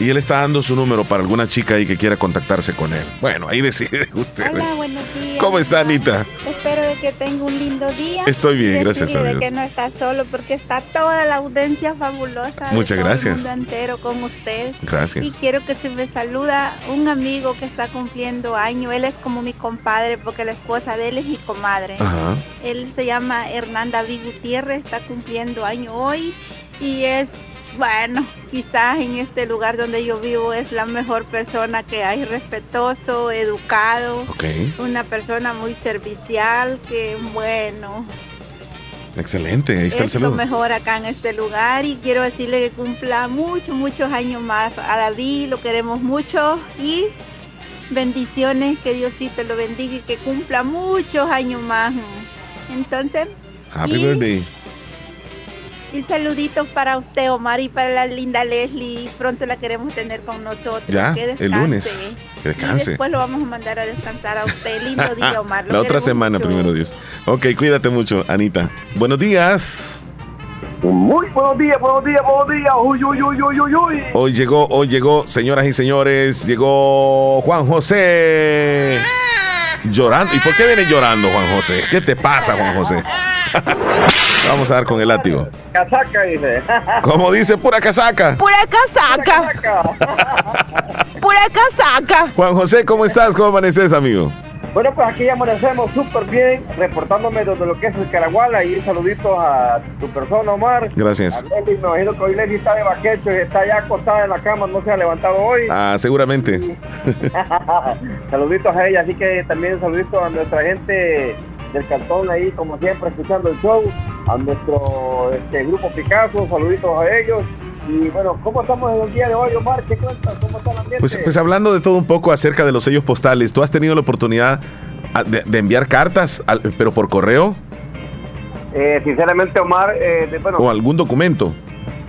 Y él está dando su número para alguna chica ahí que quiera contactarse con él. Bueno, ahí decide <laughs> usted.
Hola, buenos días.
¿Cómo está Anita?
Espero que tenga un lindo día.
Estoy bien,
Decirle
gracias a Dios.
que no está solo porque está toda la audiencia fabulosa. de
Muchas
todo
gracias.
El mundo entero con usted.
Gracias.
Y quiero que se me saluda un amigo que está cumpliendo año. Él es como mi compadre porque la esposa de él es mi comadre.
Ajá.
Él se llama Hernán David Gutiérrez, está cumpliendo año hoy y es, bueno, quizás en este lugar donde yo vivo es la mejor persona que hay, respetuoso, educado,
Ok,
una persona muy servicial, que bueno,
excelente. Ahí está el saludo.
mejor acá en este lugar y quiero decirle que cumpla muchos, muchos años más. A David lo queremos mucho y bendiciones, que Diosito lo bendiga y que cumpla muchos años más. Entonces,
Happy
y-
birthday.
Y saluditos para usted, Omar, y para la linda Leslie. Pronto la queremos tener con nosotros.
Ya,
Que
el lunes. Que
Y
descanse.
después lo vamos a mandar a descansar a usted. Lindo día, <laughs> Omar. lo
La otra semana,
mucho.
primero Dios. Ok, cuídate mucho, Anita. Buenos días.
Muy buenos días, buenos días, buenos días. Uy, uy, uy, uy, uy, uy.
Hoy llegó, hoy llegó, señoras y señores, llegó Juan José. Llorando. ¿Y por qué viene llorando, Juan José? ¿Qué te pasa, Juan José? <laughs> Vamos a dar con el látigo.
Casaca, dice.
Como dice, pura casaca.
Pura casaca. Pura casaca. <laughs>
Juan José, ¿cómo estás? ¿Cómo amaneces, amigo?
Bueno, pues aquí ya amanecemos súper bien, reportándome desde lo que es el Caraguala y un saludito a tu persona, Omar.
Gracias.
A Leslie, me imagino que hoy Leslie está de baquecho y está ya acostada en la cama, no se ha levantado hoy.
Ah, seguramente. <laughs>
saluditos a ella, así que también saluditos a nuestra gente del cantón ahí, como siempre, escuchando el show, a nuestro este, grupo Picasso, saluditos a ellos. Y bueno, ¿cómo estamos en el día de hoy, Omar? ¿Qué cuentas? ¿Cómo está el ambiente?
Pues, pues hablando de todo un poco acerca de los sellos postales, ¿tú has tenido la oportunidad ah, de, de enviar cartas, al- pero por correo
Eh, sinceramente, Omar, eh, de- bueno,
o algún documento?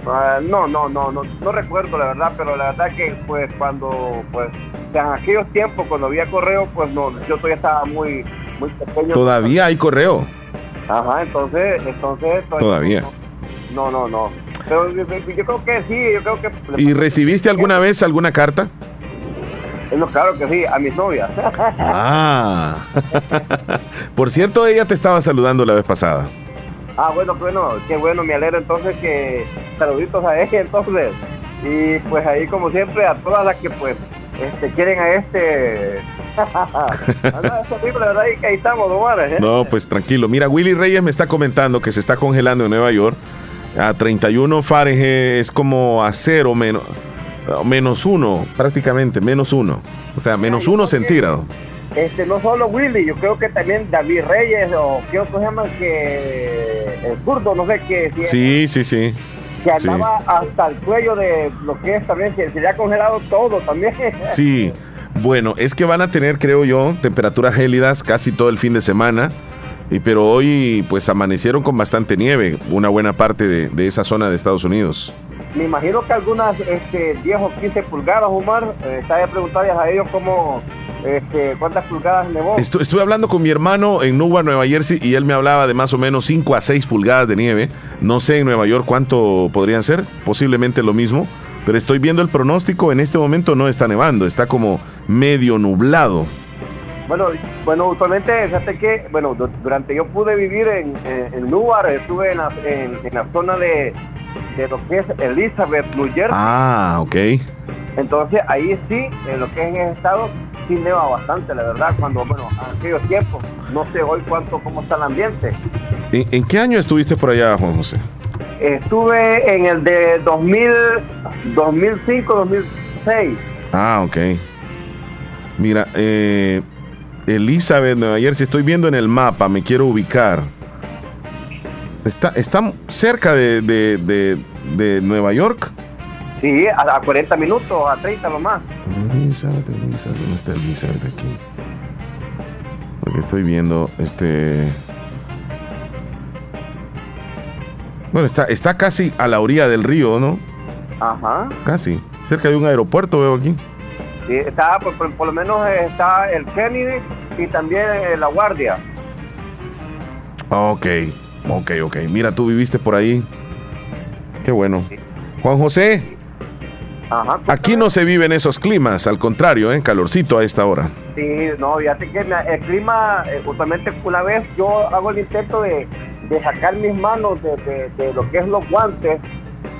ah, no, no, no, no, no recuerdo la verdad, pero la verdad que pues cuando, pues, en aquellos tiempos cuando había correo, pues no, yo todavía estaba muy, muy pequeño.
Todavía hay correo.
Ajá, entonces, entonces. pues,
Todavía.
No, no, no. Pero yo, yo- yo creo que sí, yo creo que.
¿Y recibiste alguna vez alguna carta?
No, claro que sí, a mis novias. <laughs>
Ah. <laughs> Por cierto, ella te estaba saludando la vez pasada.
Ah, bueno, bueno, qué bueno, me alegro entonces que saluditos a ella entonces. Y pues ahí como siempre a todas las que pues este, quieren a este... Ah, no, que. ¿eh?
No, pues tranquilo. Mira, Willy Reyes me está comentando que se está congelando en Nueva York. A 31 Fahrenheit es como a cero menos, menos uno, prácticamente, menos uno. O sea, menos uno centígrado.
Este, no solo Willy, yo creo que también David Reyes o qué otro se llama que el zurdo, no sé qué, si-
Sí, sí, sí.
que
Sí.
andaba hasta el cuello de lo que es también, se, se le ha congelado todo también.
Sí. <laughs> Bueno, es que van a tener, creo yo, temperaturas gélidas casi todo el fin de semana. Y, pero hoy pues amanecieron con bastante nieve, una buena parte de, esa zona de Estados Unidos.
Me imagino que algunas este, 10 o 15 pulgadas, Omar, eh, estaba preguntarles a ellos cómo, este, cuántas pulgadas nevó.
estuve hablando con mi hermano en Newark, Nueva Jersey, y él me hablaba de más o menos 5 a 6 pulgadas de nieve. No sé en Nueva York cuánto podrían ser, posiblemente lo mismo. Pero estoy viendo el pronóstico, en este momento no está nevando, está como medio nublado.
Bueno, bueno, usualmente, fíjate que, bueno, durante yo pude vivir en, en, estuve en la, en, la zona de, de, lo que es Elizabeth, New Jersey.
Ah, ok.
Entonces ahí sí, en lo que es en ese estado, sí neva bastante, la verdad, cuando, bueno, en aquellos tiempos, no sé hoy cuánto, cómo está el ambiente.
¿En, en qué año estuviste por allá, Juan José?
Estuve en el de 2000, 2005, 2006.
Ah, ok. Mira, eh, Elizabeth, Nueva Jersey, estoy viendo en el mapa, me quiero ubicar. ¿Está, está cerca de, de, Nueva York?
Sí, a, 40 minutos, a 30 nomás.
Elizabeth, Elizabeth, ¿dónde está Elizabeth aquí? Porque estoy viendo este... Bueno, está, está casi a la orilla del río, ¿no?
Ajá.
Casi. Cerca de un aeropuerto veo aquí.
Sí, está, por, por, lo menos está el Kennedy y también La Guardia.
Ok, ok, ok. Mira, tú viviste por ahí. Qué bueno. Juan José.
Ajá,
Aquí no se viven esos climas, al contrario, ¿eh? calorcito a esta hora.
Sí, no, fíjate que el clima, eh, justamente una vez yo hago el intento de, de sacar mis manos de, de, lo que es los guantes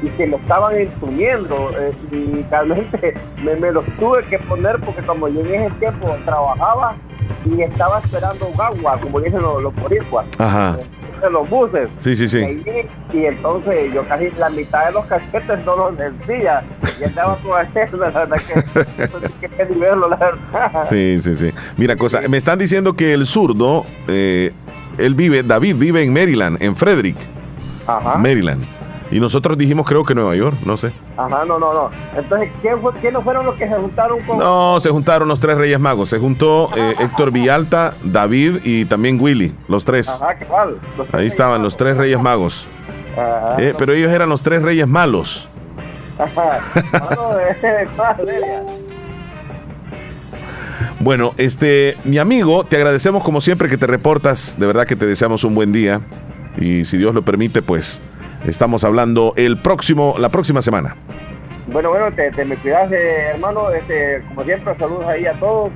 y que me estaban instruyendo eh, y realmente <laughs> me, me, los tuve que poner porque como yo en ese tiempo trabajaba y estaba esperando agua, como dicen los, los boricuas.
Ajá.
En los buses.
Sí, sí, sí.
Y, entonces yo casi la mitad de los casquetes no los decía. Y andaba con <laughs> eso, la verdad que, que, nivelarlo, la verdad.
Sí, sí, sí. Mira, cosa, me están diciendo que el zurdo eh, él vive, David vive en Maryland, en Frederick, Maryland. Y nosotros dijimos, creo que Nueva York, no sé.
Ajá, no, no, no. Entonces, ¿quiénes fueron los que se juntaron con.?
No, se juntaron los tres Reyes Magos. Se juntó eh, Héctor Villalta, David y también Willy, los tres.
Ajá, ¿qué tal?
Ahí estaban los tres Reyes Magos. Ajá, eh, pero ellos eran los tres Reyes malos. Ajá. <laughs> <laughs> Bueno, este, mi amigo, te agradecemos como siempre que te reportas. De verdad que te deseamos un buen día. Y si Dios lo permite, pues estamos hablando el próximo, la próxima semana.
Bueno, bueno, te, me cuidas, eh, hermano. Este, como siempre, saludos ahí a todos.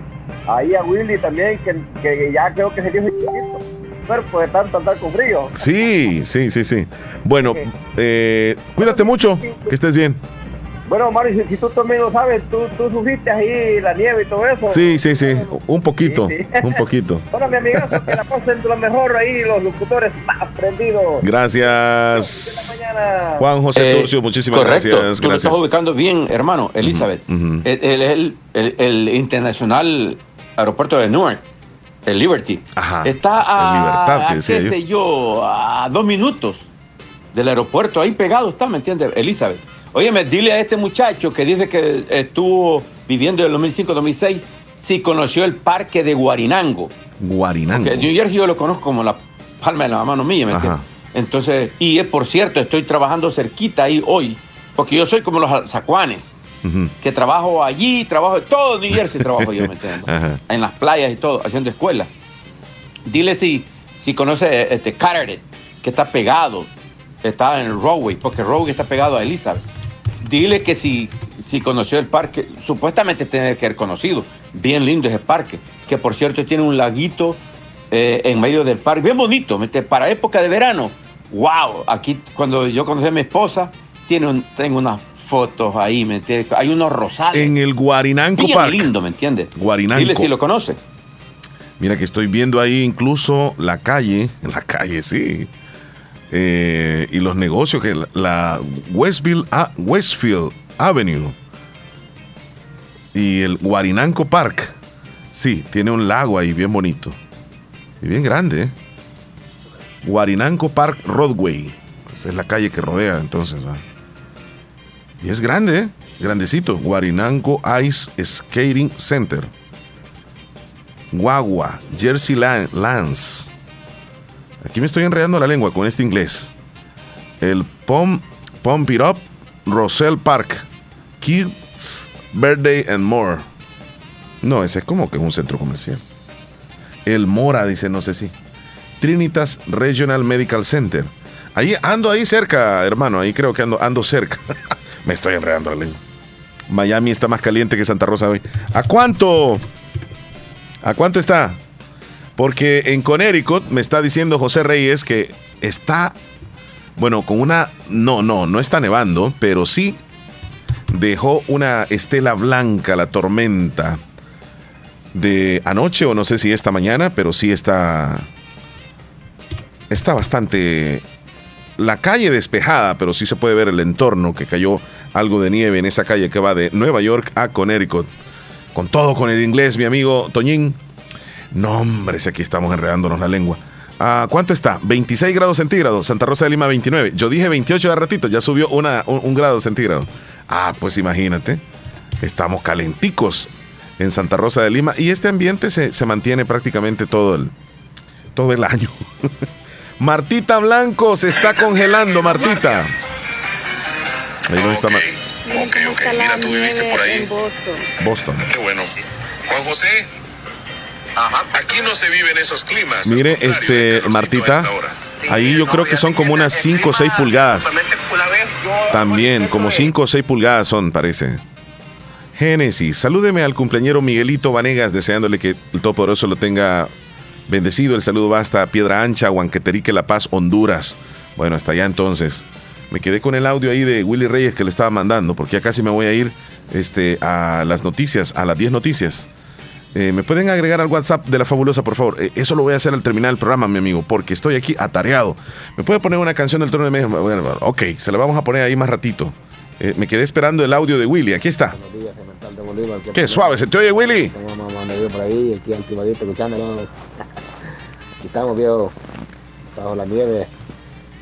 Ahí a Willy también, que, ya creo que se dio chiquito. Cuerpo de tanto andar con frío.
Sí, sí, sí, sí. Bueno, eh, cuídate mucho, que estés bien.
Bueno, Mario, si, tú también lo sabes, tú, tú sufriste ahí la nieve y todo eso.
Sí, sí, sí, un poquito, un poquito.
bueno, mi amiga, que la pasen lo mejor ahí, los locutores aprendidos.
Gracias. Juan José eh, Turcio, muchísimas gracias.
Tú gracias. estás ubicando bien, hermano, Elizabeth. el, el, internacional aeropuerto de Newark el Liberty.
Ajá.
Está a, qué sé yo, a dos minutos del aeropuerto, ahí pegado está, ¿me entiendes? Elizabeth. Óyeme, dile a este muchacho que dice que estuvo viviendo en el 2005-2006 si conoció el parque de Guarinango.
Guarinango.
New Jersey yo lo conozco como la palma de la mano mía, ¿me entiendes? Entonces, y es por cierto, estoy trabajando cerquita ahí hoy, porque yo soy como los zacuanes, que trabajo allí, trabajo en todo New Jersey, trabajo yo, ¿me <laughs> entiendes? En las playas y todo, haciendo escuela. Dile si, si conoce este Carteret, que está pegado, está en Rowway, porque Rowway está pegado a Elizabeth dile que si, si conoció el parque, supuestamente tiene que haber conocido. Bien lindo ese parque, que por cierto tiene un laguito eh, en medio del parque, bien bonito, para época de verano. ¡Wow! Aquí, cuando yo conocí a mi esposa, tiene tengo unas fotos ahí, ¿me Hay unos rosales.
En el Guarinanco
bien lindo, ¿me entiendes?
Guarinanco.
Dile si lo conoce.
Mira que estoy viendo ahí incluso la calle, <laughs> la calle, sí eh, y los negocios que la, Westfield Avenue y el Guarinanco Park. Sí, tiene un lago ahí bien bonito. Y bien grande. ¿eh? Guarinanco Park Roadway. Esa es la calle que rodea entonces. Y es grande, ¿eh? grandecito. Guarinango Ice Skating Center. Guagua, Jersey Lance. Aquí me estoy enredando la lengua con este inglés. El Pom, Pump It Up, Roselle Park, Kids Birthday and More. No, ese es como que es un centro comercial. El Mora, dice, no sé si. Trinitas Regional Medical Center. Ahí ando ahí cerca, hermano. Ahí creo que ando, ando cerca. <laughs> me estoy enredando la lengua. Miami está más caliente que Santa Rosa hoy. ¿A cuánto? ¿A cuánto está? Porque en Connecticut me está diciendo José Reyes que está, bueno, con una, no, no, no está nevando, pero sí dejó una estela blanca la tormenta de anoche o no sé si esta mañana, pero sí está, está bastante, la calle despejada, pero sí se puede ver el entorno que cayó algo de nieve en esa calle que va de Nueva York a Connecticut con todo con el inglés, mi amigo Toñín. No, hombre, si aquí estamos enredándonos la lengua. ¿A ¿Cuánto está? 26 grados centígrados. Santa Rosa de Lima 29. Yo dije 28 de ratito, ya subió una, un, grado centígrado. Ah, pues imagínate. Estamos calenticos en Santa Rosa de Lima y este ambiente se, se mantiene prácticamente todo el, todo el año. <laughs> Martita Blanco se está congelando, Martita. Ahí no está
Ok, ok. Mira, tú viviste por ahí.
Boston. Boston.
Qué bueno. Juan José. Ajá. Aquí no se viven esos climas.
Mire, este, Martita. Ahí yo creo que son como unas 5 o 6 pulgadas. También, como 5 o 6 pulgadas son, parece. Génesis, salúdeme al cumpleañero Miguelito Vanegas, deseándole que el Todopoderoso lo tenga bendecido. El saludo va hasta Piedra Ancha, Huanqueterique, La Paz, Honduras. Bueno, hasta allá entonces. Me quedé con el audio ahí de Willy Reyes que le estaba mandando, porque ya casi me voy a ir este, a las noticias, a las 10 noticias. Eh, ¿Me pueden agregar al WhatsApp de la fabulosa, por favor? Eh, eso lo voy a hacer al terminar el programa, mi amigo, porque estoy aquí atareado. ¿Me puede poner una canción del trono de medio? Bueno, ok, se la vamos a poner ahí más ratito. Eh, me quedé esperando el audio de Willy. Aquí está. Qué suave, ¿se te oye, Willy?
Estamos, viejo, bajo la nieve.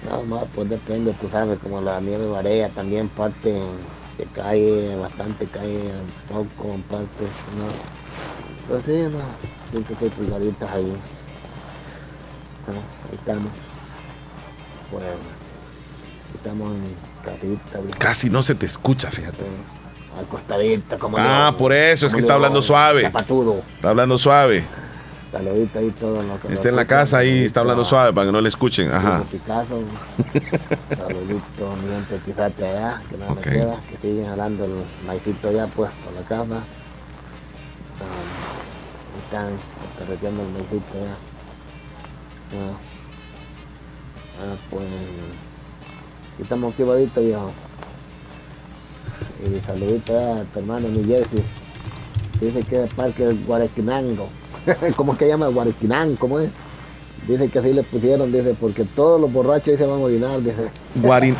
Nada más, pues depende, tú sabes, como la nieve marea también parte, se cae bastante, cae poco, en parte, ¿no? Pues sí, no, siempre estoy pulgaditas ahí. ahí estamos. Pues, estamos en casita.
Casi no se te escucha, fíjate.
Acostadita, como
Ah, por eso, es que está hablando suave. Está hablando suave.
Saludito ahí todo lo que
Está en la casa ahí, está hablando suave para que no le escuchen. Ajá.
Picasso, saludito, <laughs> mi gente quizás allá, que no me queda, que siguen hablando el maicito allá puesto en la casa. Están carreteando el maicito allá. Ah, ah, pues estamos aquí baditos viejo. Y saludito a tu hermano mi Jersey. Dice que es parque del Guarequinango. <laughs> ¿Cómo es que llama? Guariquinán, ¿cómo es? Dice que así le pusieron, dice, porque todos los borrachos se van a orinar, dice.
Guarin,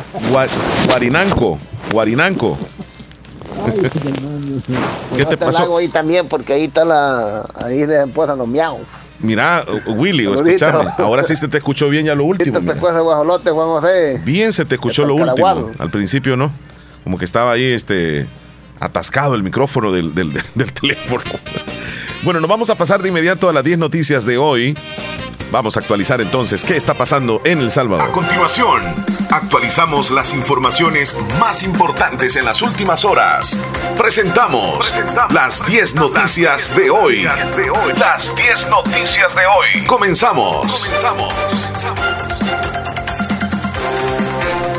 guarinanco, Guarinanco. <laughs>
¿Qué te pasó? Lago ahí también, porque ahí está la. Ahí le posan los miau.
Mira, Willy, escúchame. <laughs> Ahora sí se te escuchó bien ya lo último.
Te guajolote, Juan José.
Bien se te escuchó lo último. Al principio no. Como que estaba ahí este atascado el micrófono del, del, del <laughs> teléfono. Bueno, nos vamos a pasar de inmediato a las 10 noticias de hoy. Vamos a actualizar entonces qué está pasando en El Salvador.
A continuación, actualizamos las informaciones más importantes en las últimas horas. Presentamos, las 10 noticias, de hoy. Las 10 noticias de hoy. Comenzamos. Comenzamos.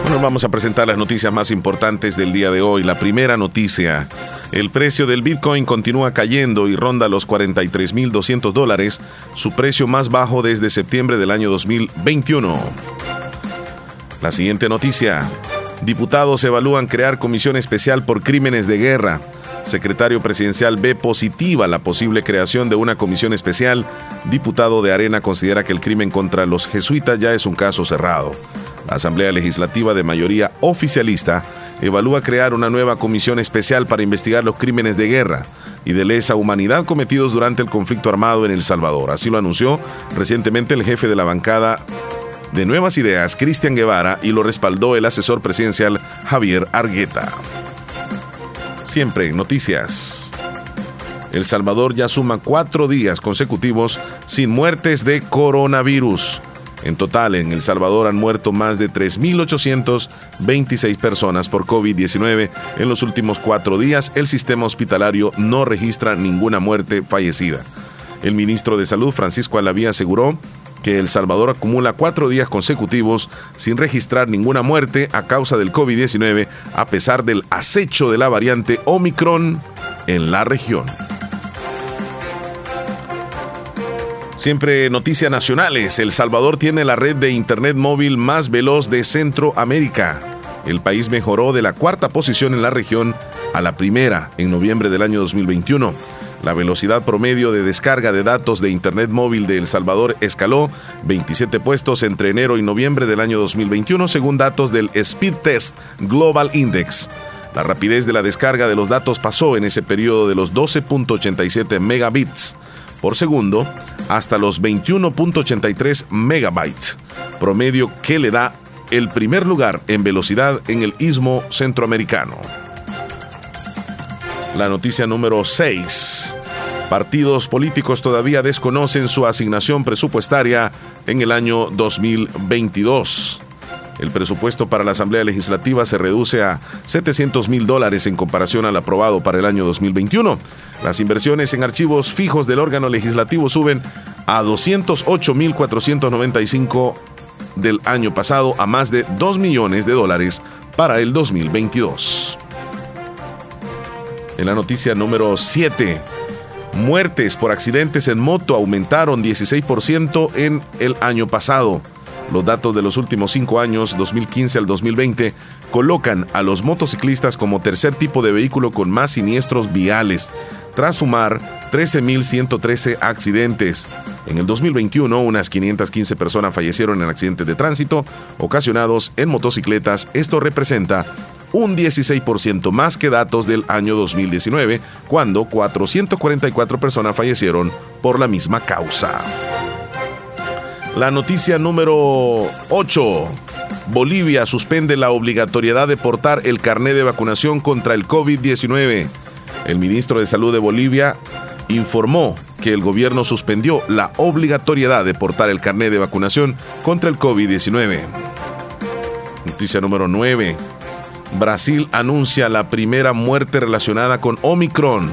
Bueno, vamos a presentar las noticias más importantes del día de hoy. La primera noticia el precio del Bitcoin continúa cayendo y ronda los 43.200 dólares, su precio más bajo desde septiembre del año 2021. La siguiente noticia. Diputados evalúan crear comisión especial por crímenes de guerra. Secretario presidencial ve positiva la posible creación de una comisión especial. Diputado de Arena considera que el crimen contra los jesuitas ya es un caso cerrado. La Asamblea Legislativa de mayoría oficialista evalúa crear una nueva comisión especial para investigar los crímenes de guerra y de lesa humanidad cometidos durante el conflicto armado en El Salvador. Así lo anunció recientemente el jefe de la bancada de Nuevas Ideas, Cristian Guevara, y lo respaldó el asesor presidencial Javier Argueta. Siempre noticias. El Salvador ya suma cuatro días consecutivos sin muertes de coronavirus. En total, en El Salvador han muerto más de 3.826 personas por COVID-19. En los últimos cuatro días, el sistema hospitalario no registra ninguna muerte fallecida. El ministro de Salud, Francisco Alavía, aseguró que El Salvador acumula cuatro días consecutivos sin registrar ninguna muerte a causa del COVID-19, a pesar del acecho de la variante Omicron en la región. Siempre noticias nacionales. El Salvador tiene la red de Internet móvil más veloz de Centroamérica. El país mejoró de la cuarta posición en la región a la primera en noviembre del año 2021. La velocidad promedio de descarga de datos de Internet móvil de El Salvador escaló 27 puestos entre enero y noviembre del año 2021 según datos del Speed Test Global Index. La rapidez de la descarga de los datos pasó en ese periodo de los 12.87 megabits por segundo hasta los 21.83 megabytes, promedio que le da el primer lugar en velocidad en el istmo centroamericano. La noticia número 6. Partidos políticos todavía desconocen su asignación presupuestaria en el año 2022. El presupuesto para la Asamblea Legislativa se reduce a 700 mil dólares en comparación al aprobado para el año 2021. Las inversiones en archivos fijos del órgano legislativo suben a 208 mil 495 del año pasado a más de 2 millones de dólares para el 2022. En la noticia número 7, muertes por accidentes en moto aumentaron 16% en el año pasado. Los datos de los últimos cinco años, 2015 al 2020, colocan a los motociclistas como tercer tipo de vehículo con más siniestros viales, tras sumar 13.113 accidentes. En el 2021, unas 515 personas fallecieron en accidentes de tránsito ocasionados en motocicletas. Esto representa un 16% más que datos del año 2019, cuando 444 personas fallecieron por la misma causa. La noticia número 8. Bolivia suspende la obligatoriedad de portar el carné de vacunación contra el COVID-19. El ministro de Salud de Bolivia informó que el gobierno suspendió la obligatoriedad de portar el carné de vacunación contra el COVID-19. Noticia número 9. Brasil anuncia la primera muerte relacionada con Omicron.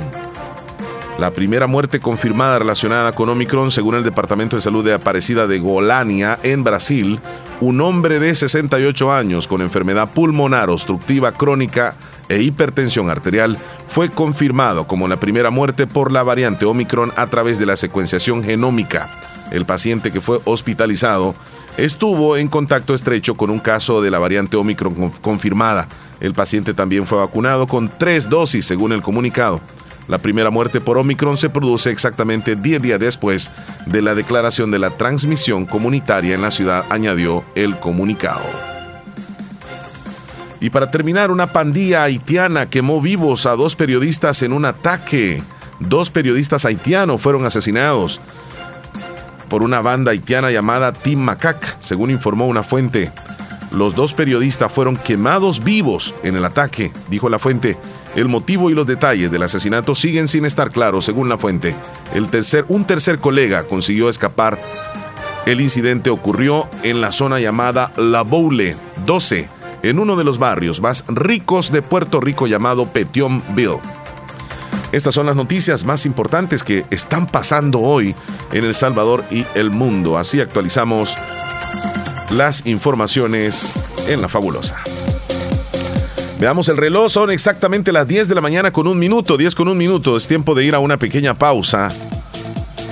La primera muerte confirmada relacionada con Omicron, según el Departamento de Salud de Aparecida de Golania, en Brasil, un hombre de 68 años con enfermedad pulmonar obstructiva crónica e hipertensión arterial fue confirmado como la primera muerte por la variante Omicron a través de la secuenciación genómica. El paciente que fue hospitalizado estuvo en contacto estrecho con un caso de la variante Omicron confirmada. El paciente también fue vacunado con tres dosis, según el comunicado. La primera muerte por Omicron se produce exactamente 10 días después de la declaración de la transmisión comunitaria en la ciudad, añadió el comunicado. Y para terminar, una pandilla haitiana quemó vivos a dos periodistas en un ataque. Dos periodistas haitianos fueron asesinados por una banda haitiana llamada Team Macac, según informó una fuente. Los dos periodistas fueron quemados vivos en el ataque, dijo la fuente. El motivo y los detalles del asesinato siguen sin estar claros, según la fuente. El tercer, un tercer colega consiguió escapar. El incidente ocurrió en la zona llamada La Boule 12, en uno de los barrios más ricos de Puerto Rico llamado Petionville. Estas son las noticias más importantes que están pasando hoy en El Salvador y el mundo. Así actualizamos las informaciones en la fabulosa. Veamos el reloj, son exactamente las 10 de la mañana con un minuto, 10 con un minuto. Es tiempo de ir a una pequeña pausa.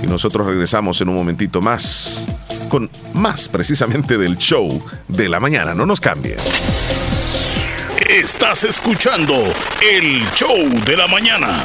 Y nosotros regresamos en un momentito más con más precisamente del show de la mañana. No nos cambie.
Estás escuchando el show de la mañana.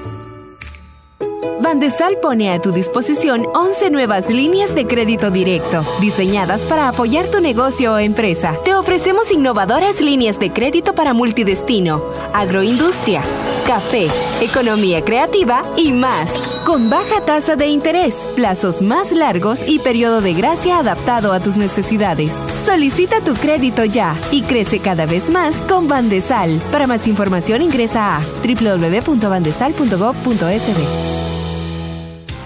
Bandesal pone a tu disposición 11 nuevas líneas de crédito directo, diseñadas para apoyar tu negocio o empresa. Te ofrecemos innovadoras líneas de crédito para multidestino, agroindustria, café, economía creativa y más. Con baja tasa de interés, plazos más largos y periodo de gracia adaptado a tus necesidades. Solicita tu crédito ya y crece cada vez más con Bandesal. Para más información ingresa a www.bandesal.gov.sb.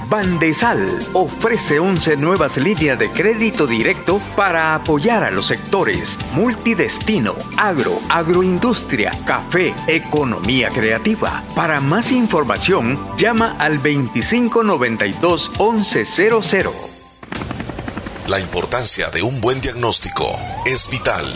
Bandesal ofrece 11 nuevas líneas de crédito directo para apoyar a los sectores multidestino, agro, agroindustria, café, economía creativa. Para más información, llama al 2592 1100.
La importancia de un buen diagnóstico es vital.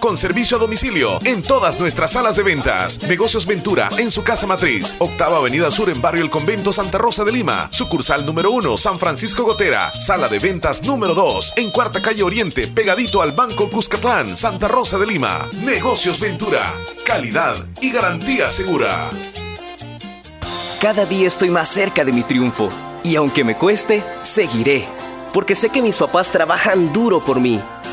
con servicio a domicilio en todas nuestras salas de ventas. Negocios Ventura en su casa matriz, octava avenida sur en barrio El Convento Santa Rosa de Lima, sucursal número 1 San Francisco Gotera, sala de ventas número 2 en cuarta calle Oriente, pegadito al Banco Cuscatlán, Santa Rosa de Lima. Negocios Ventura, calidad y garantía segura.
Cada día estoy más cerca de mi triunfo y aunque me cueste, seguiré, porque sé que mis papás trabajan duro por mí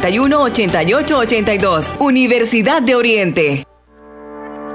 8882 Universidad de Oriente.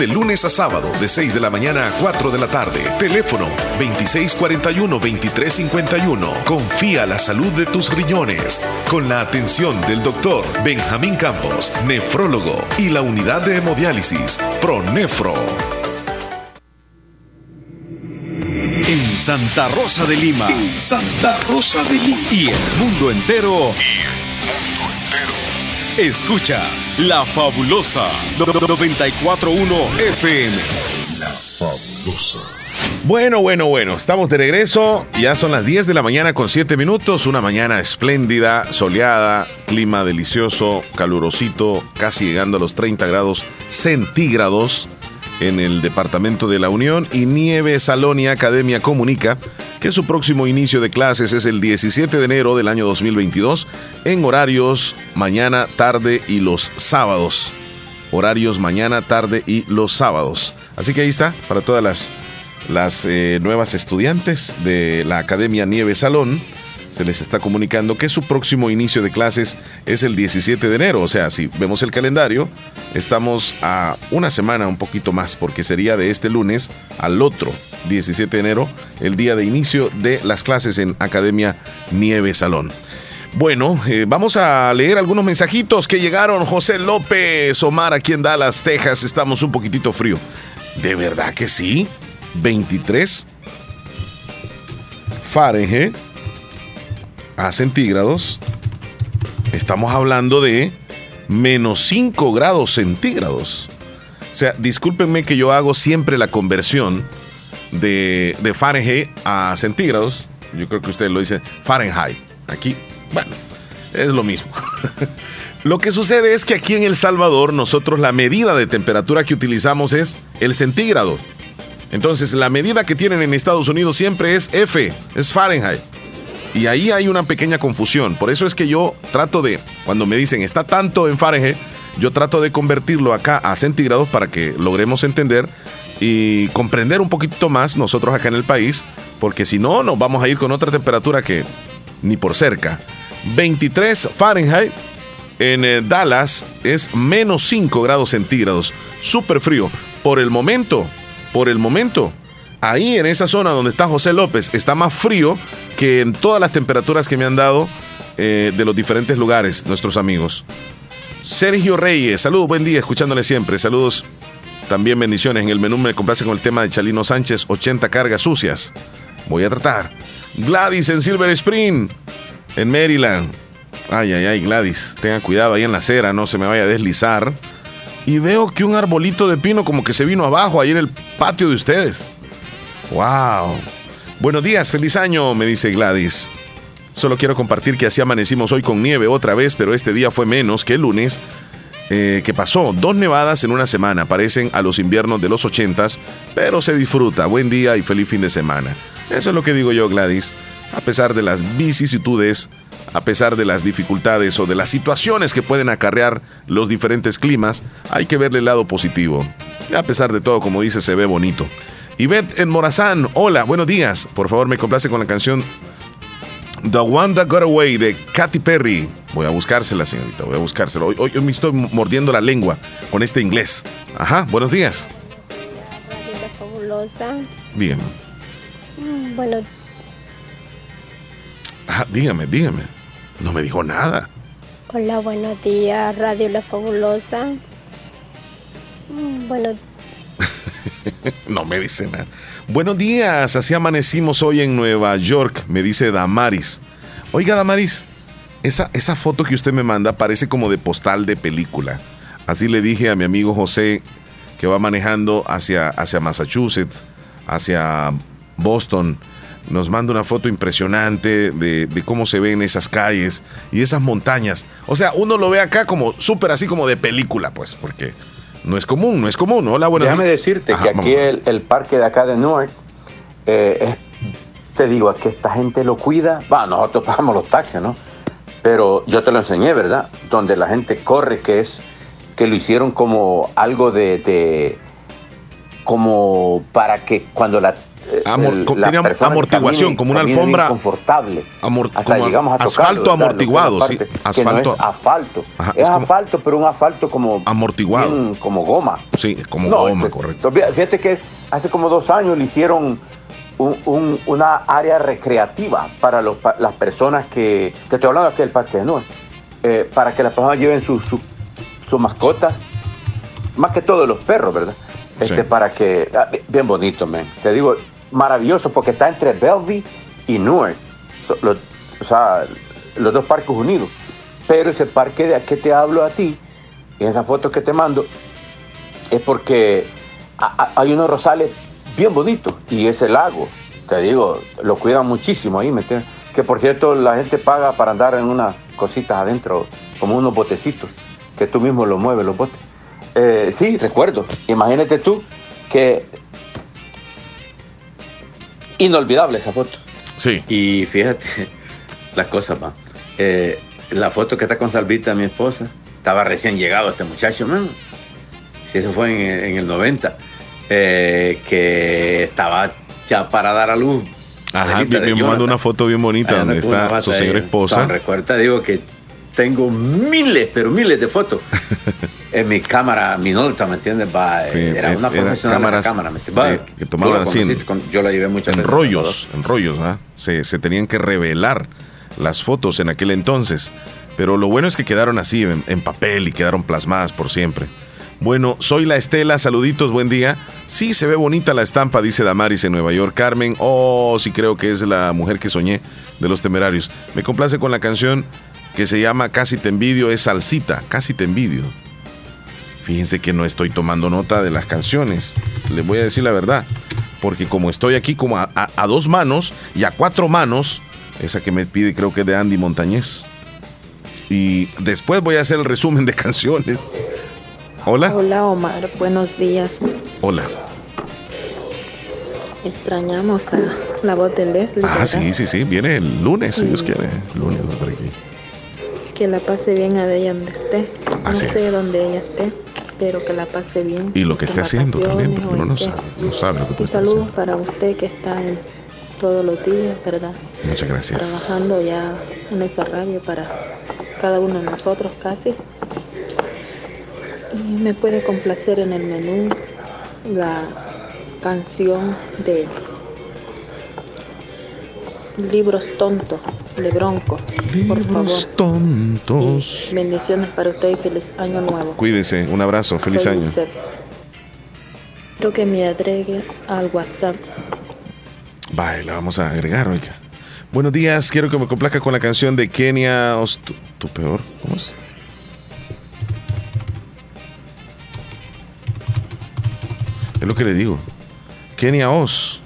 de lunes a sábado de 6 de la mañana a 4 de la tarde. Teléfono 2641-2351. Confía la salud de tus riñones con la atención del doctor Benjamín Campos, nefrólogo y la unidad de hemodiálisis ProNefro. En Santa Rosa de Lima. Santa Rosa de Lima. Y el mundo entero. Escuchas La Fabulosa 941 FM. La
Fabulosa. Bueno, bueno, bueno, estamos de regreso. Ya son las 10 de la mañana con 7 minutos. Una mañana espléndida, soleada, clima delicioso, calurosito, casi llegando a los 30 grados centígrados en el departamento de la Unión. Y Nieve Salonia Academia comunica que su próximo inicio de clases es el 17 de enero del año 2022 en horarios mañana, tarde y los sábados. Horarios mañana, tarde y los sábados. Así que ahí está para todas las, las eh, nuevas estudiantes de la Academia Nieve Salón se les está comunicando que su próximo inicio de clases es el 17 de enero. O sea, si vemos el calendario, estamos a una semana, un poquito más, porque sería de este lunes al otro 17 de enero, el día de inicio de las clases en Academia Nieve Salón. Bueno, eh, vamos a leer algunos mensajitos que llegaron. José López Omar, aquí en Dallas, Texas, estamos un poquitito frío. ¿De verdad que sí? 23 Fahrenheit a centígrados, estamos hablando de menos 5 grados centígrados. O sea, discúlpenme que yo hago siempre la conversión de, de Fahrenheit a centígrados. Yo creo que ustedes lo dicen Fahrenheit. Aquí, bueno, es lo mismo. <laughs> lo que sucede es que aquí en El Salvador nosotros la medida de temperatura que utilizamos es el centígrado. Entonces la medida que tienen en Estados Unidos siempre es F, es Fahrenheit. Y ahí hay una pequeña confusión. Por eso es que yo trato de, cuando me dicen está tanto en Fahrenheit, yo trato de convertirlo acá a centígrados para que logremos entender y comprender un poquito más nosotros acá en el país, porque si no, nos vamos a ir con otra temperatura que ni por cerca. 23 Fahrenheit en eh, Dallas es menos 5 grados centígrados, súper frío. Por el momento, por el momento, ahí en esa zona donde está José López está más frío que en todas las temperaturas que me han dado eh, de los diferentes lugares, nuestros amigos. Sergio Reyes, saludos, buen día, escuchándole siempre. Saludos, también bendiciones. En el menú me complace con el tema de Chalino Sánchez, 80 cargas sucias. Voy a tratar. Gladys en Silver Spring, en Maryland. Ay, ay, ay, Gladys, tenga cuidado ahí en la acera, no se me vaya a deslizar. Y veo que un arbolito de pino como que se vino abajo ahí en el patio de ustedes. ¡Wow! Buenos días, feliz año, me dice Gladys. Solo quiero compartir que así amanecimos hoy con nieve otra vez, pero este día fue menos que el lunes eh, que pasó. Dos nevadas en una semana, parecen a los inviernos de los ochentas, pero se disfruta. Buen día y feliz fin de semana. Eso es lo que digo yo, Gladys. A pesar de las vicisitudes, a pesar de las dificultades o de las situaciones que pueden acarrear los diferentes climas, hay que verle el lado positivo. A pesar de todo, como dice, se ve bonito. Ivette en Morazán, hola, buenos días. Por favor, me complace con la canción The One That Got Away de Katy Perry. Voy a buscársela, señorita, voy a buscársela. Hoy, hoy me estoy mordiendo la lengua con este inglés. Ajá, buenos días.
fabulosa.
Bien.
Mm, bueno.
Ajá, dígame, dígame. No me dijo nada.
Hola, buenos días, Radio La Fabulosa. Mm, Bueno, <laughs>
no me dice nada. Buenos días, así amanecimos hoy en Nueva York, me dice Damaris. Oiga, Damaris, esa, esa foto que usted me manda parece como de postal de película. Así le dije a mi amigo José que va manejando hacia, hacia Massachusetts, hacia Boston. Nos manda una foto impresionante de, de cómo se ven esas calles y esas montañas. O sea, uno lo ve acá como súper así como de película, pues, porque no es común, no es común. Hola, buenos
Déjame decirte
Ajá,
que aquí el, el parque de acá de Newark, eh, es- te digo, que esta gente lo cuida. Va, nosotros <laughs> pagamos los taxis, ¿no? Pero yo te lo enseñé, ¿verdad? Donde la gente corre, que es que lo hicieron como algo de, de- como para que cuando la
Amor-
el-
tiene
persona
amortiguación, como una alfombra
confortable.
amor-
Hasta
como
llegamos a tocarlo,
asfalto amortiguado, sí, asfalto.
Es asfalto.
Ajá,
es
es como-
asfalto, pero un asfalto como
amortiguado.
bien como goma.
Sí, como
No,
goma,
este-
correcto.
Fíjate que hace como dos años le hicieron un- un- una área recreativa para los pa- las personas que. Te estoy hablando aquí del Parque de Nueva. eh, para que las personas lleven sus sus mascotas, más que todo los perros, ¿verdad? Este, Para que. ah, bi- Bien bonito. Te digo, maravilloso porque está entre Bellevue y Newark. So- lo- o sea, los dos parques unidos. Pero ese parque de que te hablo a ti, en esa foto que te mando, es porque hay unos rosales bien bonitos y ese lago, te digo, lo cuidan muchísimo ahí, ¿me entiendes? Que por cierto, la gente paga para andar en unas cositas adentro, como unos botecitos, que tú mismo los mueves, los botes. Eh, sí, recuerdo. Imagínate tú que inolvidable esa foto.
Sí.
Y fíjate, <laughs> las cosas van. Eh, la foto que está con Salvita, mi esposa, estaba recién llegado este muchacho, man. Si eso fue en, en el 90, eh, que estaba ya para dar a luz.
Ajá, me, me manda una foto bien bonita donde está su señora esposa.
Recuerda, digo que tengo miles, pero miles de fotos. <laughs> en mi cámara Minolta, ¿me entiendes? Va,
Sí,
era una
eran
profesional de
cámaras
cámara, ¿me entiendes? Va,
que tomaban así
yo la llevé muchas
en
veces.
rollos, en rollos, ¿ah? se, se tenían que revelar las fotos en aquel entonces. Pero lo bueno es que quedaron así, en, en papel y quedaron plasmadas por siempre. Bueno, soy la Estela, saluditos, buen día. Sí, se ve bonita la estampa, dice Damaris en Nueva York. Carmen, oh, sí creo que es la mujer que soñé de los temerarios. Me complace con la canción que se llama Casi te envidio, es Salsita, Casi te envidio. Fíjense que no estoy tomando nota de las canciones. Les voy a decir la verdad. Porque como estoy aquí como a, a- a dos manos y a cuatro manos, esa que me pide creo que es de Andy Montañez. Y después voy a hacer el resumen de canciones. Hola.
Hola Omar, buenos días.
Hola.
Extrañamos a la voz de Leslie.
Ah,
¿verdad?
sí, sí, sí. Viene el lunes, si Dios quiere. El lunes va a estar aquí.
Que la pase bien a ella donde esté.
Así
no sé
es.
dónde ella esté, pero que la pase bien.
Y lo que esté
en
haciendo también, porque uno no sabe, no sabe lo que puede estar
saludos
haciendo.
para usted que está en todos los días, ¿verdad?
Muchas gracias.
Trabajando ya en esa radio para cada uno de nosotros casi. Y me puede complacer en el menú la canción de Libros Tontos de Bronco. Por favor.
Libros tontos.
Bendiciones para usted y feliz año nuevo.
Cuídese, un abrazo, feliz
Soy
año.
Quiero que me agregue al WhatsApp.
Vale, la vamos a agregar, oiga. Buenos días, quiero que me complazca con la canción de Kenia Os- tu, tu peor. ¿Cómo es? Es lo que le digo. Kenia Oz.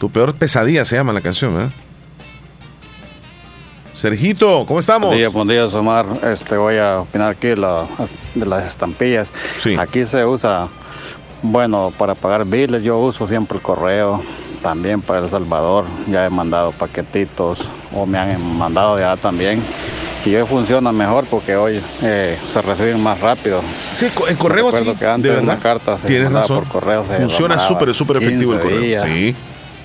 Tu peor pesadilla se llama la canción, ¿eh? Sergito, ¿cómo estamos?
Buen día, buen día, Omar. Este, voy a opinar aquí de, la- de las estampillas. Aquí se usa, bueno, para pagar biles yo uso siempre el correo, también para El Salvador. Ya he mandado paquetitos o me han mandado ya también. Y hoy funciona mejor porque hoy eh, se reciben más rápido.
Sí, en correo sí,
que antes
de verdad.
carta se
Tienes razón.
por correo. se
Funciona súper, súper efectivo el
15
correo.
días,
Sí.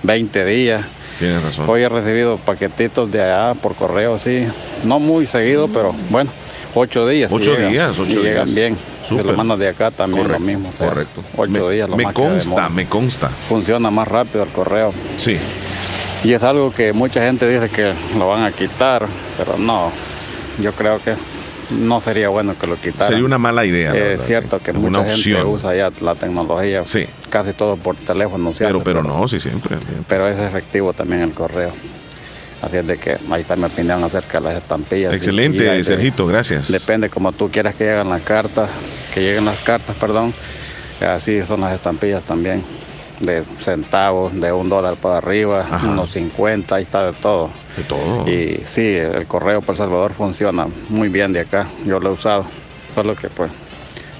20 días.
Tienes razón.
Hoy he recibido paquetitos de allá por correo, sí. No muy seguido, pero bueno, ocho días.
Ocho
llegan,
días,
y
ocho
llegan
días.
bien. Se
Súper.
lo mandan de acá también
Correcto,
lo mismo. o sea,
correcto.
Ocho
Me-
días lo
me
más
consta, me consta.
Funciona más rápido el correo.
Sí.
Y es algo que mucha gente dice que lo van a quitar, pero no. Yo creo que no sería bueno que lo quitaran.
Sería una mala idea.
Es cierto que mucha gente usa ya la tecnología.
Sí.
Casi todo por teléfono.
Pero, pero, no, sí, siempre.
Pero es efectivo también el correo. Así es de que ahí está mi opinión acerca de las estampillas.
Excelente, Sergito, gracias.
Depende como tú quieras que lleguen las cartas, que lleguen las cartas, perdón. Así son las estampillas también de centavos, de un dólar para arriba, unos 50, ahí está de todo.
De todo.
Y sí, el correo por Salvador funciona muy bien de acá, yo lo he usado, solo que pues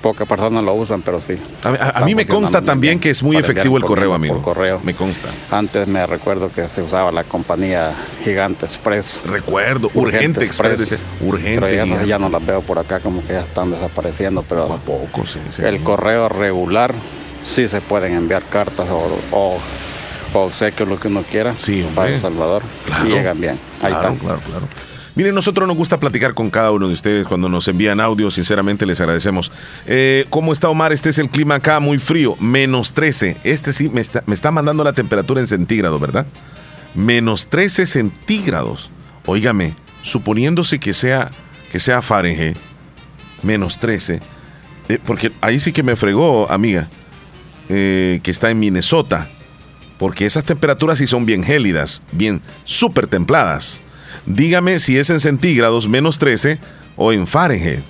pocas personas lo usan, pero sí.
A, mí me consta también que es muy efectivo el correo, amigo.
correo.
Me consta.
Antes me recuerdo que se usaba la compañía Gigante Express.
Recuerdo, Urgente, Express. Urgente.
Pero ya no, ya no, las veo por acá, como que ya están desapareciendo, pero...
a poco, sí,
El correo regular sí se pueden enviar cartas o, o, sé que lo que uno quiera para El Salvador y llegan bien. Ahí
claro, Claro, claro. Miren, nosotros nos gusta platicar con cada uno de ustedes cuando nos envían audio, sinceramente les agradecemos. Eh, ¿Cómo está Omar? Este es el clima acá muy frío, menos 13. Este sí me está, me está mandando la temperatura en centígrados, ¿verdad? Menos 13 centígrados. Óigame, suponiéndose que sea, que sea Fahrenheit, menos 13, eh, porque ahí sí que me fregó, amiga. Eh, que está en Minnesota, porque esas temperaturas sí son bien gélidas, bien súper templadas. Dígame si es en centígrados menos 13 o en Fahrenheit.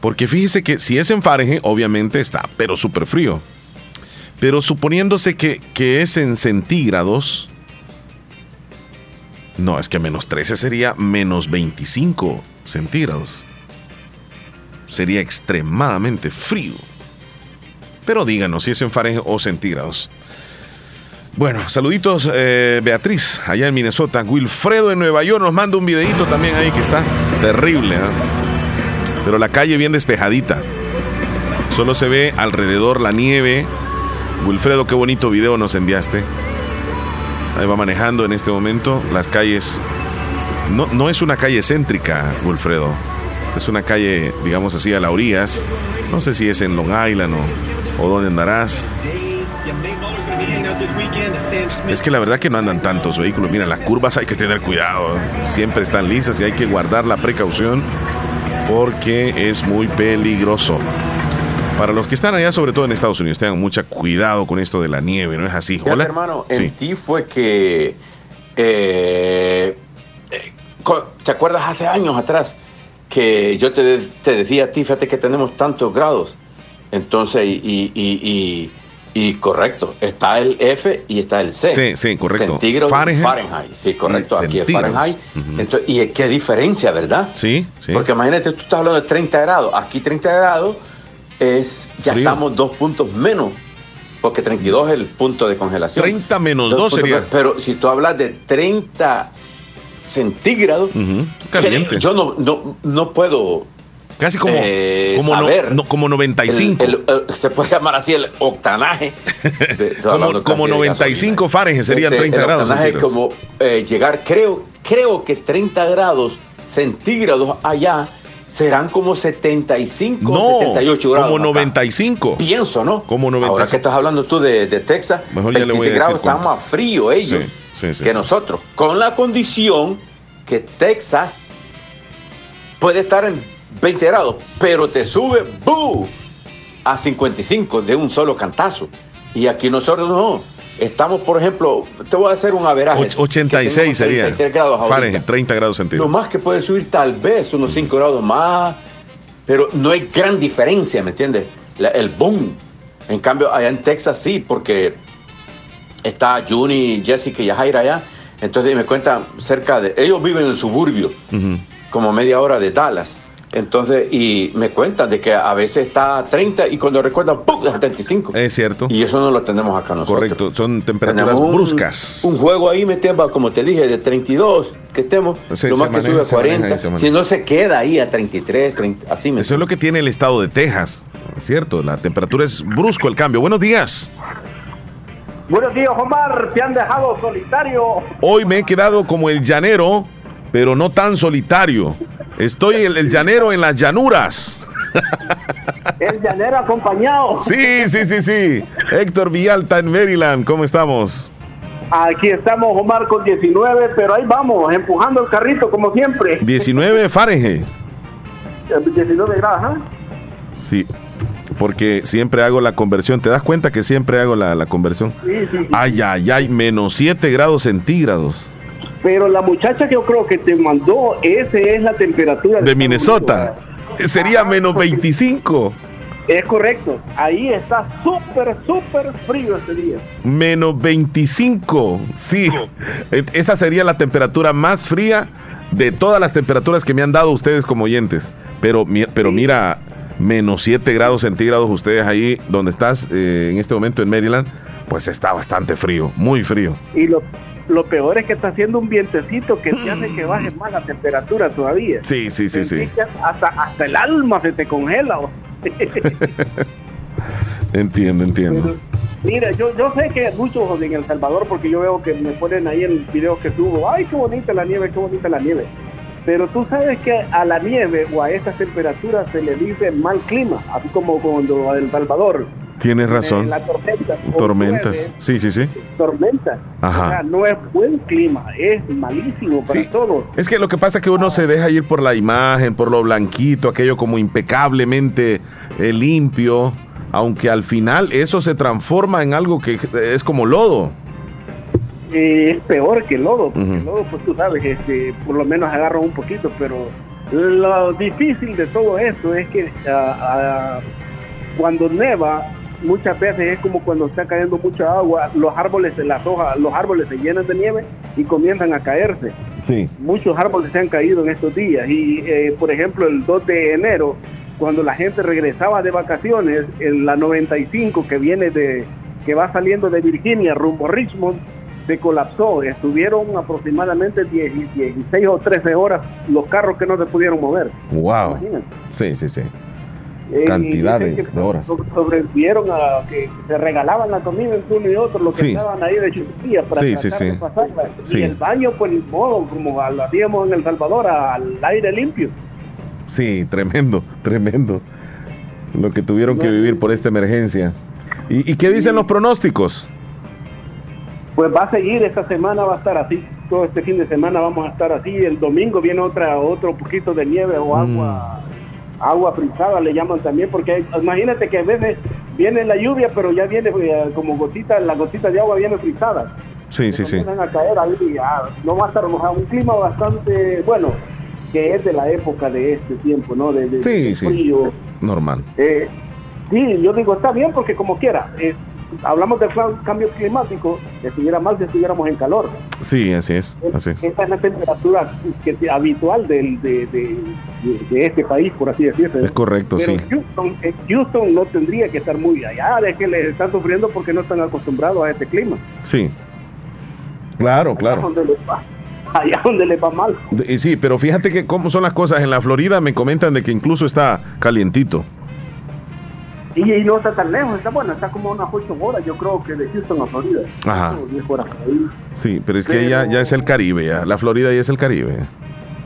Porque fíjese que si es en Fahrenheit, obviamente está, pero súper frío. Pero suponiéndose que, que, es en centígrados, no, es que menos 13 sería menos 25 centígrados. Sería extremadamente frío. Pero díganos si es en Fahrenheit o centígrados. Bueno, saluditos eh, Beatriz, allá en Minnesota. Wilfredo en Nueva York nos manda un videito también ahí que está terrible. ¿eh? Pero la calle bien despejadita. Solo se ve alrededor la nieve. Wilfredo, qué bonito video nos enviaste. Ahí va manejando en este momento las calles. No, no es una calle céntrica, Wilfredo. Es una calle, digamos así, a la orillas. No sé si es en Long Island o o dónde andarás. Es que la verdad que no andan tantos vehículos. Mira, las curvas hay que tener cuidado. Siempre están lisas y hay que guardar la precaución porque es muy peligroso. Para los que están allá, sobre todo en Estados Unidos, tengan mucho cuidado con esto de la nieve, ¿no es así?
Hola. hermano, en ti fue que. Eh, eh, ¿Te acuerdas hace años atrás que yo te, te decía a ti, fíjate que tenemos tantos grados? Entonces, y, y, correcto, está el F y está el C.
Sí, sí, correcto.
Centígrados Fahrenheit. Fahrenheit. Sí, correcto, aquí es Fahrenheit. Entonces, y qué diferencia, ¿verdad?
Sí, sí.
Porque imagínate, tú estás hablando de 30 grados. Aquí 30 grados es, ya estamos dos puntos menos porque 32 es el punto de congelación.
30 menos 2 sería.
Pero si tú hablas de 30 centígrados,
Caliente.
yo no, no, no puedo
Casi como, eh, como, no, como 95.
se puede llamar así el octanaje. <laughs>
como, como 95 Fahrenheit serían 30 este, grados.
Es como eh, llegar, creo, creo que 30 grados centígrados allá serán como 75,
no,
78
grados. Como 95.
Pienso, ¿no?
Como 95.
Ahora que estás hablando tú de, Texas,
Mejor ya le voy a
grados están más frío ellos que nosotros. Con la condición que Texas puede estar en 20 grados, pero te sube a 55 de un solo cantazo. Y aquí nosotros no. Estamos, por ejemplo, te voy a hacer un averaje.
86 sería.
grados
Fahrenheit, 30 grados centígrados.
Lo más que puede subir tal vez unos 5 grados más, pero no hay gran diferencia, ¿me entiendes? el boom. En cambio, allá en Texas sí, porque está Juni, Jessica y Jaira allá. Entonces me cuentan cerca de... Ellos viven en el suburbio, como media hora de Dallas. Entonces, y me cuentan de que a veces está a 30 y cuando recuerdan, ¡pum! a 35.
Es cierto.
Y eso no lo tenemos acá nosotros.
Correcto, son temperaturas bruscas.
Un juego ahí metemos, como te dije, de 32 que estemos, lo más que sube a 40. si no se queda ahí a 33, 30, así me
Eso es lo que tiene el estado de Texas, ¿cierto? La temperatura es brusco el cambio. Buenos días.
Buenos días, Omar. Te han dejado solitario.
Hoy me he quedado como el llanero, pero no tan solitario. Estoy el, el llanero en las llanuras.
El llanero acompañado.
Sí, sí, sí, sí. Héctor Villalta en Maryland, ¿cómo estamos?
Aquí estamos, Omar, con 19, pero ahí vamos, empujando el carrito como siempre.
19 Fahrenheit.
19 grados, ¿ah?
Sí, porque siempre hago la conversión. ¿Te das cuenta que siempre hago la, la conversión?
Sí, sí, sí.
Ay, ay, ay, menos 7 grados centígrados.
Pero la muchacha que yo creo que te mandó, esa es la temperatura
De Minnesota. Sería menos 25.
Es correcto. Ahí está súper, súper frío este día.
Menos 25. Sí. E- Esa sería la temperatura más fría de todas las temperaturas que me han dado ustedes como oyentes. Pero, pero mira, menos 7 grados centígrados ustedes ahí donde estás eh, en este momento en Maryland, pues está bastante frío, muy frío.
Y lo, lo peor es que está haciendo un vientecito que te hace que <laughs> baje más la temperatura todavía.
Sí, sí, sí, sí.
Hasta, hasta el alma se te congela. <laughs>
Entiendo, entiendo.
Mira, yo, yo sé que muchos en El Salvador, porque yo veo que me ponen ahí en el video que subo, ay, qué bonita la nieve, qué bonita la nieve. Pero tú sabes que a la nieve o a estas temperaturas se le dice mal clima, así como cuando a El Salvador.
Tienes
eh,
razón.
la tormenta.
Tormentas.
llueve,
Sí, sí, sí.
tormenta.
Ajá.
O sea, no es buen clima, es malísimo para
Sí.
todos.
Es que lo que pasa es que uno se deja ir por la imagen, por lo blanquito, aquello como impecablemente eh, limpio, aunque al final eso se transforma en algo que es como lodo.
Eh, es peor que el lodo, porque el lodo, pues tú sabes, este, por lo menos agarra un poquito, pero lo difícil de todo esto es que ah, ah, cuando neva, muchas veces es como cuando está cayendo mucha agua, los árboles, las hojas, los árboles se llenan de nieve y comienzan a caerse.
Sí.
Muchos árboles se han caído en estos días y, eh, por ejemplo, el 2 de enero, cuando la gente regresaba de vacaciones, en la 95 que viene de, que va saliendo de Virginia rumbo a Richmond, se colapsó. Estuvieron aproximadamente 10 16 o 13 horas los carros que no se pudieron mover.
Wow. Sí, sí, sí.
Eh,
Cantidad
y dicen
de- horas.
so- Sobrevivieron a que se regalaban la comida entre uno y otro, los que
Sí.
estaban ahí de chuchilla para
Sí,
tratar
sí,
de
sí.
pasarla. Y el baño, pues ni modo, como lo hacíamos en El Salvador, al aire limpio.
Sí, tremendo, tremendo. Lo que tuvieron que vivir por esta emergencia. ¿Y, y qué dicen los pronósticos?
Pues va a seguir, esta semana va a estar así, todo este fin de semana vamos a estar así, el domingo viene otra otro poquito de nieve o agua agua frisada le llaman también, porque hay- imagínate que a veces viene la lluvia, pero ya viene eh, como gotita, la gotita de agua viene frisada.
Sí, sí, sí.
A caer ahí y ya no va a estar mojado, un clima bastante bueno, que es de la época de este tiempo, ¿no? De, de-
Sí,
de
sí.
frío.
Normal.
Eh, sí, yo digo, está bien porque como quiera, eh, hablamos del cambio climático, estuviera mal si estuviéramos en calor.
Sí, así es. Así es.
Esta es la temperatura que, habitual del, de, de- de- de este país, por así decirlo.
Es correcto,
Pero
sí.
Houston, eh, Houston no tendría que estar muy allá, es que les están sufriendo porque no están acostumbrados a este clima.
Sí. Claro, claro.
allá donde les va mal.
Y sí, pero fíjate que cómo son las cosas. En la Florida me comentan de que incluso está calientito.
Y, no está tan lejos, está bueno, está como unas 8 horas, yo creo que de Houston a Florida.
Ajá.
Como 10 horas por ahí.
Sí, pero es que ya, ya es el Caribe, ya. La Florida ya es el Caribe.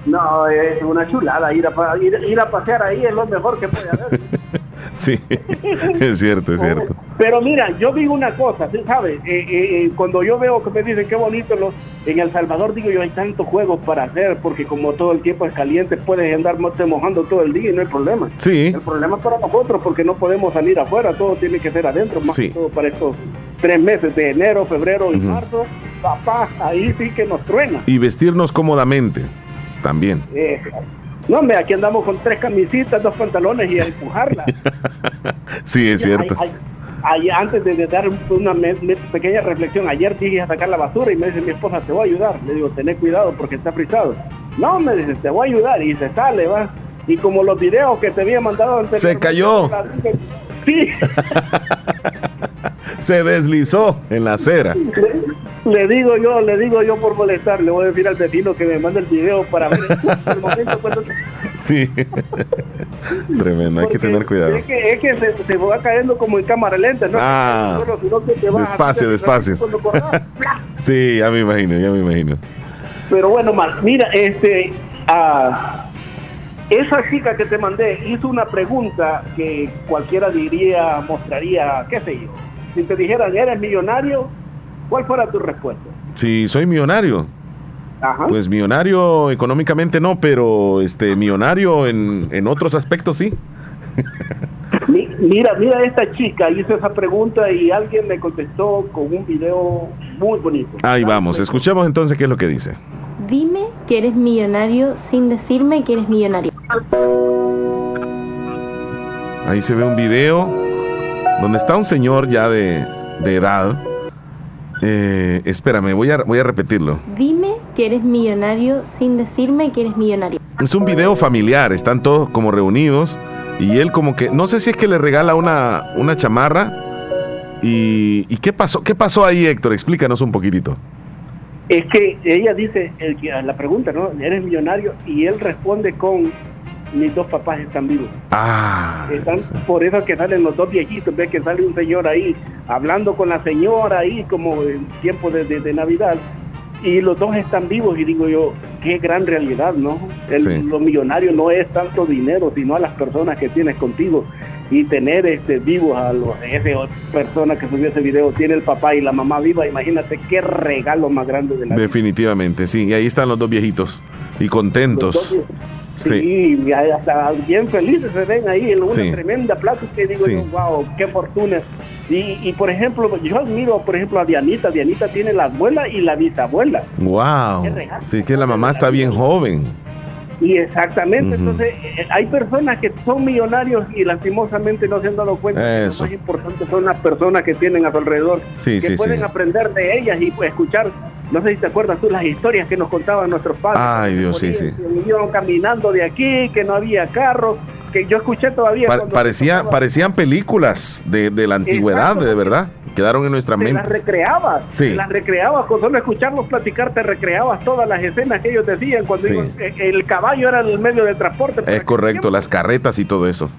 No, es una chulada, ir a, ir, ir a pasear ahí es lo mejor que puede haber. <laughs>
Sí, <laughs> es cierto, es cierto.
Pero mira, yo digo una cosa, ¿sí ¿sabes? Eh, eh, eh, cuando yo veo que me dicen qué bonito los en El Salvador, digo yo, hay tantos juegos para hacer, porque como todo el tiempo es caliente, puedes andar mojando todo el día y no hay problema.
Sí.
El problema es para nosotros, porque no podemos salir afuera, todo tiene que ser adentro, más
Sí.
que todo para estos tres meses de enero, febrero y marzo. Papá, ahí sí que nos truena.
Y vestirnos cómodamente también.
No, hombre, aquí andamos con tres camisitas, dos pantalones y a empujarla. <laughs>
Sí, es cierto.
Ay, ay, ay, antes de, de dar un- una me- me- pequeña reflexión, ayer dije a sacar la basura y me dice mi esposa, te voy a ayudar. Le digo, tené cuidado porque está frisado. No, me dice, te voy a ayudar. Y se sale, va. Y como los videos que te había mandado anteriormente,
Se cayó.
Sí, <laughs>
Se deslizó en la acera.
le, le digo yo, le digo yo por molestar, le voy a decir al vecino que me mande el video para ver el <laughs> momento cuando
Sí. Tremendo, hay que tener cuidado.
Es que, es que se, se va cayendo como en cámara lenta, ¿no?
Ah,
sino que te vas
despacio,
a-
despacio. <laughs> Sí, ya me imagino, ya me imagino.
Pero bueno, Mar, mira, este, ah, esa chica que te mandé hizo una pregunta que cualquiera diría, mostraría, qué sé yo. Si te dijeran, ¿eres millonario? ¿Cuál fuera tu respuesta?
Si soy millonario, Pues millonario económicamente no, pero este millonario en, en otros aspectos sí. <laughs>
Mira, mira esta chica, hizo esa pregunta y alguien me contestó con un video muy bonito.
Ahí vamos, escuchemos entonces qué es lo que dice.
Dime que eres millonario sin decirme que eres millonario.
Ahí se ve un video donde está un señor ya de, de edad. Eh, espérame, voy a, voy a repetirlo.
Dime que eres millonario sin decirme que eres millonario.
Es un video familiar, están todos como reunidos y él como que, no sé si es que le regala una, una chamarra. Y, y, qué pasó qué pasó ahí, Héctor? Explícanos un poquitito.
Es que ella dice, el, la pregunta, ¿no? ¿Eres millonario? Y él responde con, mis dos papás están vivos.
Ah.
Están, por eso que salen los dos viejitos, ves que sale un señor ahí hablando con la señora ahí como en tiempo de, de, de Navidad y los dos están vivos y digo yo, qué gran realidad, ¿no? El, Lo millonario no es tanto dinero, sino a las personas que tienes contigo y tener este vivos a los, esa persona que subió ese video, tiene el papá y la mamá viva, imagínate qué regalo más grande de la
Definitivamente, sí, y ahí están los dos viejitos y contentos.
Sí, Y hasta bien felices se ven ahí en una tremenda plaza que digo yo, wow, qué fortuna y, y, por ejemplo, yo admiro, por ejemplo, a Dianita. Dianita tiene la abuela y la bisabuela.
¡Wow! Sí, que la mamá está bien joven.
Y exactamente, entonces eh, hay personas que son millonarios y lastimosamente no se han dado cuenta que lo más importante son las personas que tienen a su alrededor, que pueden aprender de ellas y pues, escuchar, no sé si te acuerdas tú las historias que nos contaban nuestros padres.
Ay, Dios, sí, sí.
Iban caminando de aquí, que no había carro, que yo escuché todavía.
parecía, parecían películas de, de la antigüedad, de verdad. Quedaron en nuestra mente.
Las recreabas.
Sí.
Las recreabas. Con solo escucharlos platicar, te recreabas todas las escenas que ellos decían cuando eh, el caballo era el medio de transporte.
Es correcto, las carretas y todo eso.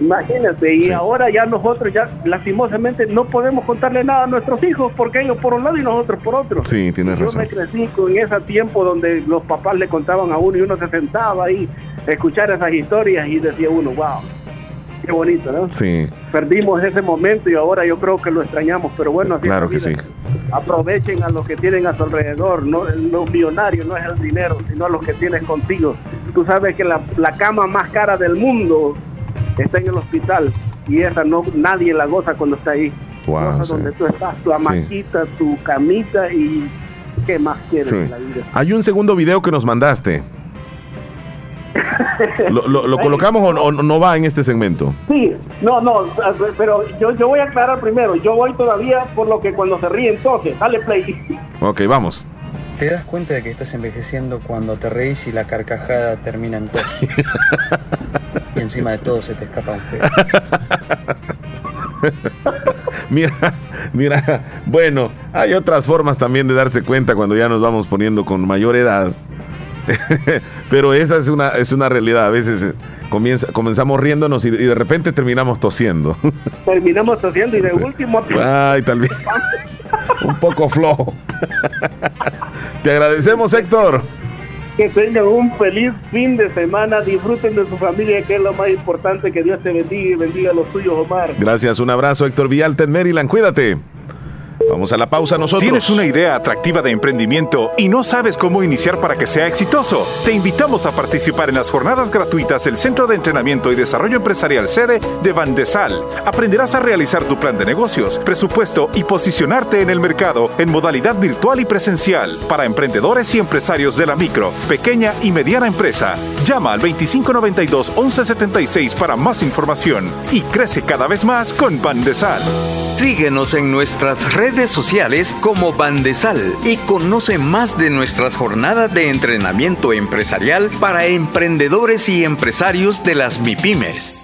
Imagínate, y ahora ya nosotros ya lastimosamente no podemos contarle nada a nuestros hijos porque ellos por un lado y nosotros por otro.
Sí, tienes
Yo
razón.
me crecí con ese tiempo donde los papás le contaban a uno y uno se sentaba ahí a escuchar esas historias y decía uno, wow, qué bonito, ¿no?
Sí.
Perdimos ese momento y ahora yo creo que lo extrañamos, pero bueno, así
Claro que
vida. Aprovechen a los que tienen a su alrededor, no los millonarios no es el dinero, sino a los que tienes contigo. Tú sabes que la, la cama más cara del mundo está en el hospital y esa no nadie la goza cuando está ahí.
Wow,
Goza
sí.
donde tú estás, tu hamaquita, tu camita y qué más quieres
Sí.
en la vida.
Hay un segundo video que nos mandaste. ¿Lo, lo- lo <laughs> colocamos o, o no va en este segmento?
Sí, no, no, pero yo, yo voy a aclarar primero, yo voy todavía por lo que cuando se ríe entonces, dale play.
Ok, vamos.
¿Te das cuenta de que estás envejeciendo cuando te reís y la carcajada termina en todo? <laughs> y encima de todo se te escapa un pedo. <laughs>
Mira, mira, bueno, hay otras formas también de darse cuenta cuando ya nos vamos poniendo con mayor edad. <laughs> Pero esa es una, es una realidad. A veces eh, comienza, comenzamos riéndonos y, y de repente terminamos tosiendo. <laughs>
Terminamos haciendo y de último...
Ay, tal vez <laughs> un poco flojo. Te agradecemos, Héctor.
Que tengan un feliz fin de semana, disfruten de su familia, que es lo más importante, que Dios te bendiga y bendiga a los tuyos, Omar.
Gracias, un abrazo, Héctor Villalta en Maryland. Cuídate. Vamos a la pausa nosotros.
¿Tienes una idea atractiva de emprendimiento y no sabes cómo iniciar para que sea exitoso? Te invitamos a participar en las jornadas gratuitas del Centro de Entrenamiento y Desarrollo Empresarial sede de Bandesal. Aprenderás a realizar tu plan de negocios, presupuesto y posicionarte en el mercado en modalidad virtual y presencial para emprendedores y empresarios de la micro, pequeña y mediana empresa. Llama al 2592-1176 para más información y crece cada vez más con Bandesal.
Síguenos en nuestras redes sociales como Bandesal y conoce más de nuestras jornadas de entrenamiento empresarial para emprendedores y empresarios de las MIPIMES.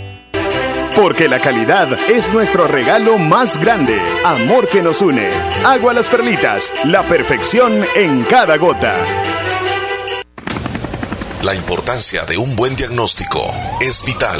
Porque la calidad es nuestro regalo más grande. Amor que nos une. Agua las perlitas. La perfección en cada gota.
La importancia de un buen diagnóstico es vital.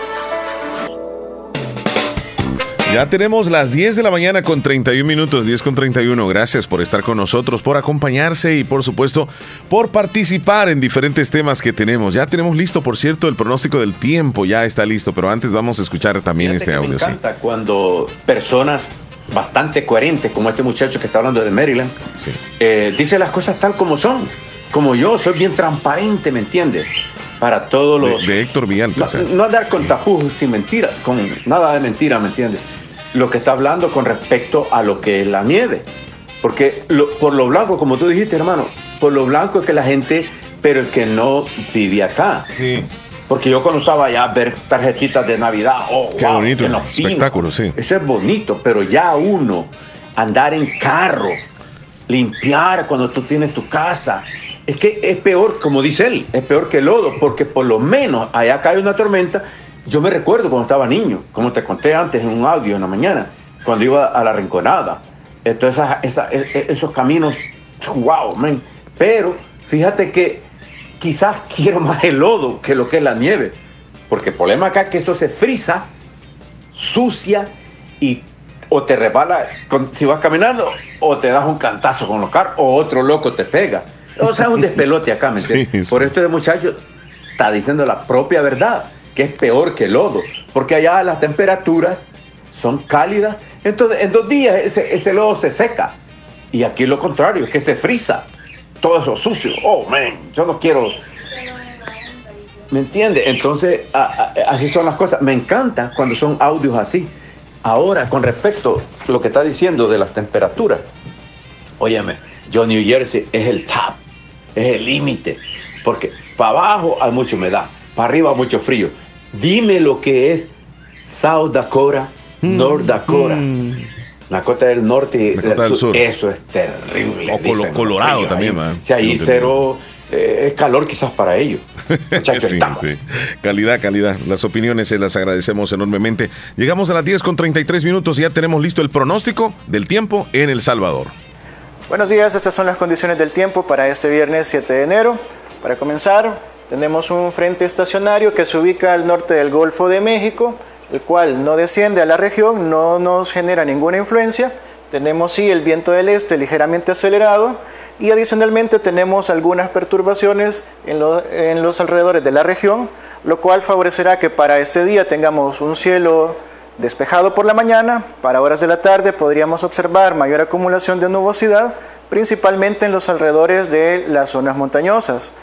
Ya tenemos las 10 de la mañana con 31 minutos, 10 con 31. Gracias por estar con nosotros, por acompañarse y por supuesto por participar en diferentes temas que tenemos. Ya tenemos listo, por cierto, el pronóstico del tiempo, ya está listo, pero antes vamos a escuchar también este audio.
Me encanta cuando personas bastante coherentes, como este muchacho que está hablando de Maryland, eh, dice las cosas tal como son. Como yo, soy bien transparente, ¿me entiendes? Para todos los...
De, Héctor Villalta.
No, no andar con tapujos sin mentira, con nada de mentira, ¿me entiendes? Lo que está hablando con respecto a lo que es la nieve. Porque por lo blanco, como tú dijiste, hermano, por lo blanco es que la gente, pero el que no vive acá.
Sí.
Porque yo cuando estaba allá a ver tarjetitas de Navidad, oh,
Qué bonito, espectáculo, sí.
Eso es bonito, pero ya uno andar en carro, limpiar cuando tú tienes tu casa, es que es peor, como dice él, es peor que el lodo, porque por lo menos allá cae una tormenta yo me recuerdo cuando estaba niño, como te conté antes en un audio en la mañana, cuando iba a la Rinconada. Entonces, e, e, esos caminos, wow, man. Pero fíjate que quizás <laughs> quiero más el lodo que lo que es la nieve. Porque el problema acá es que esto se frisa, sucia y o te resbala si vas caminando o te das un cantazo con los carros o otro loco te pega. O sea, un despelote acá, ¿me <laughs> entiendes? Por esto de muchacho está diciendo la propia verdad que es peor que el lodo, porque allá las temperaturas son cálidas, entonces en dos días ese, lodo se seca. Y aquí lo contrario, es que se frisa, todo eso sucio. Oh, man, yo no quiero... ¿Me entiende? Entonces, así son las cosas. Me encanta cuando son audios así. Ahora, con respecto a lo que está diciendo de las temperaturas, óyeme, yo New Jersey es el top, es el límite, porque para abajo hay mucha humedad, para arriba mucho frío. Dime lo que es South Dakota, mm. North Dakota. Mm. La costa del norte y del, sur. Eso es terrible.
O Colorado también, man.
Si ahí cero eh, es calor quizás para ellos. <laughs> sí,
Calidad, calidad. Las opiniones se las agradecemos enormemente. Llegamos a las 10 con 33 minutos y ya tenemos listo el pronóstico del tiempo en El Salvador.
Buenos días, estas son las condiciones del tiempo para este viernes 7 de enero. Para comenzar, tenemos un frente estacionario que se ubica al norte del Golfo de México, el cual no desciende a la región, no nos genera ninguna influencia. Tenemos sí el viento del este ligeramente acelerado y adicionalmente tenemos algunas perturbaciones en, los alrededores de la región, lo cual favorecerá que para este día tengamos un cielo despejado por la mañana, para horas de la tarde podríamos observar mayor acumulación de nubosidad, principalmente en los alrededores de las zonas montañosas.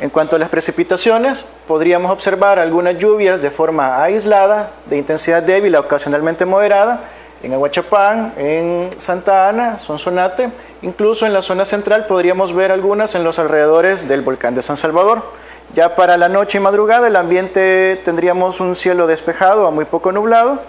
En cuanto a las precipitaciones, podríamos observar algunas lluvias de forma aislada, de intensidad débil a ocasionalmente moderada, en Aguachapán, en Santa Ana, Sonsonate, incluso en la zona central podríamos ver algunas en los alrededores del volcán de San Salvador. Ya para la noche y madrugada el ambiente tendríamos un cielo despejado a muy poco nublado,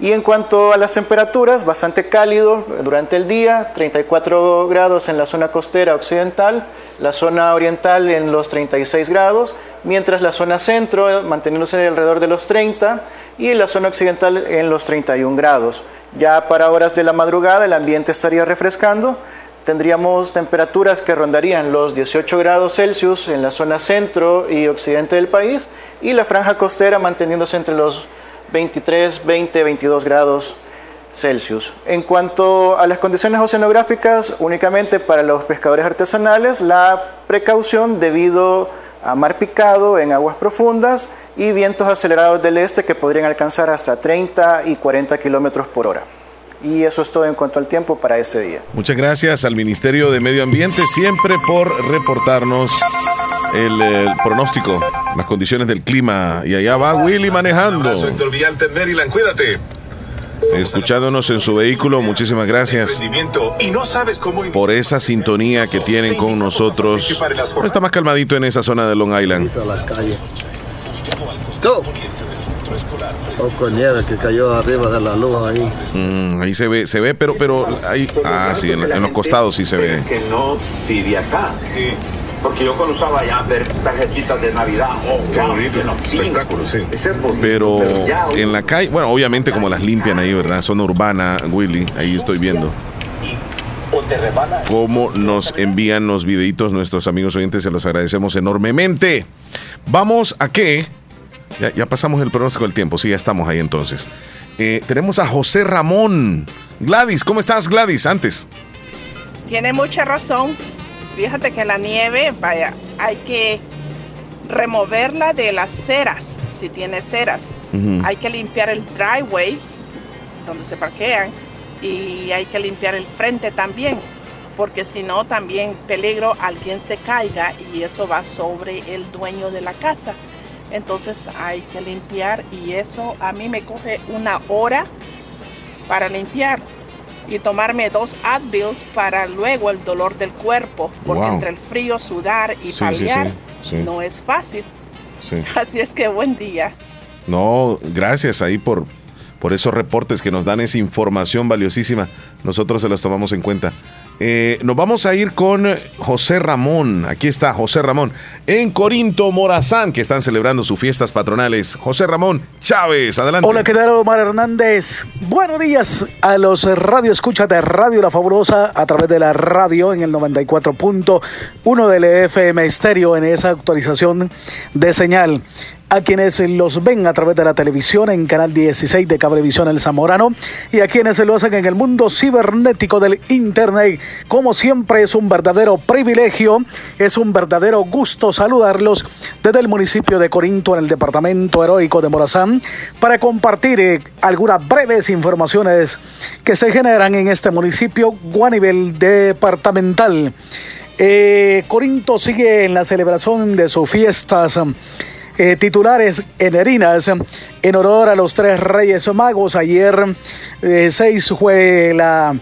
y en cuanto a las temperaturas, bastante cálido durante el día, 34 grados en la zona costera occidental, la zona oriental en los 36 grados, mientras la zona centro manteniéndose alrededor de los 30 y la zona occidental en los 31 grados. Ya para horas de la madrugada el ambiente estaría refrescando, tendríamos temperaturas que rondarían los 18 grados Celsius en la zona centro y occidente del país y la franja costera manteniéndose entre los 23, 20, 22 grados Celsius. En cuanto a las condiciones oceanográficas, únicamente para los pescadores artesanales, la precaución debido a mar picado en aguas profundas y vientos acelerados del este que podrían alcanzar hasta 30 y 40 kilómetros por hora. Y eso es todo en cuanto al tiempo para este día.
Muchas gracias al Ministerio de Medio Ambiente siempre por reportarnos el, pronóstico, las condiciones del clima. Y allá va Willy manejando.
cuídate.
Escuchándonos en su vehículo, muchísimas gracias por esa sintonía que tienen con nosotros. Está más calmadito en esa zona de Long Island.
Poco nieve que cayó arriba de la luz ahí.
Mm, ahí se ve, se ve, pero, pero ahí, ah, sí, en, los costados sí se ve.
Que no vive acá. Sí. Porque yo cuando estaba allá a ver tarjetitas de Navidad, oh,
espectáculo, sí. Pero en la calle, bueno, obviamente como las limpian ahí, ¿verdad? Zona urbana, Willy, ahí estoy viendo. Cómo nos envían los videitos nuestros amigos oyentes, se los agradecemos enormemente. Vamos a qué? Ya, pasamos el pronóstico del tiempo, sí, ya estamos ahí entonces. Eh, tenemos a José Ramón. Gladys, ¿cómo estás, Gladys? Antes.
Tiene mucha razón. Fíjate que la nieve, vaya, hay que removerla de las ceras, si tiene ceras. Hay que limpiar el driveway, donde se parquean, y hay que limpiar el frente también, porque si no, también peligro alguien se caiga y eso va sobre el dueño de la casa. Entonces hay que limpiar y eso a mí me coge una hora para limpiar y tomarme dos Advils para luego el dolor del cuerpo, porque entre el frío, sudar y paliar no es fácil. <laughs> Así es que buen día.
No, gracias ahí por, por esos reportes que nos dan esa información valiosísima. Nosotros se los tomamos en cuenta. Eh, nos vamos a ir con José Ramón. Aquí está José Ramón. En Corinto, Morazán, que están celebrando sus fiestas patronales. José Ramón Chávez, adelante.
Hola, ¿qué tal, Omar Hernández? Buenos días a los radio escucha de Radio La Fabulosa a través de la radio en el 94.1 del FM Estéreo en esa actualización de señal a quienes los ven a través de la televisión en Canal 16 de Cablevisión El Zamorano y a quienes lo hacen en el mundo cibernético del Internet. Como siempre es un verdadero privilegio, es un verdadero gusto saludarlos desde el municipio de Corinto en el departamento heroico de Morazán para compartir eh, algunas breves informaciones que se generan en este municipio a nivel departamental. Eh, Corinto sigue en la celebración de sus fiestas eh, titulares en Erinas en honor a los tres reyes magos. Ayer 6 eh, fue la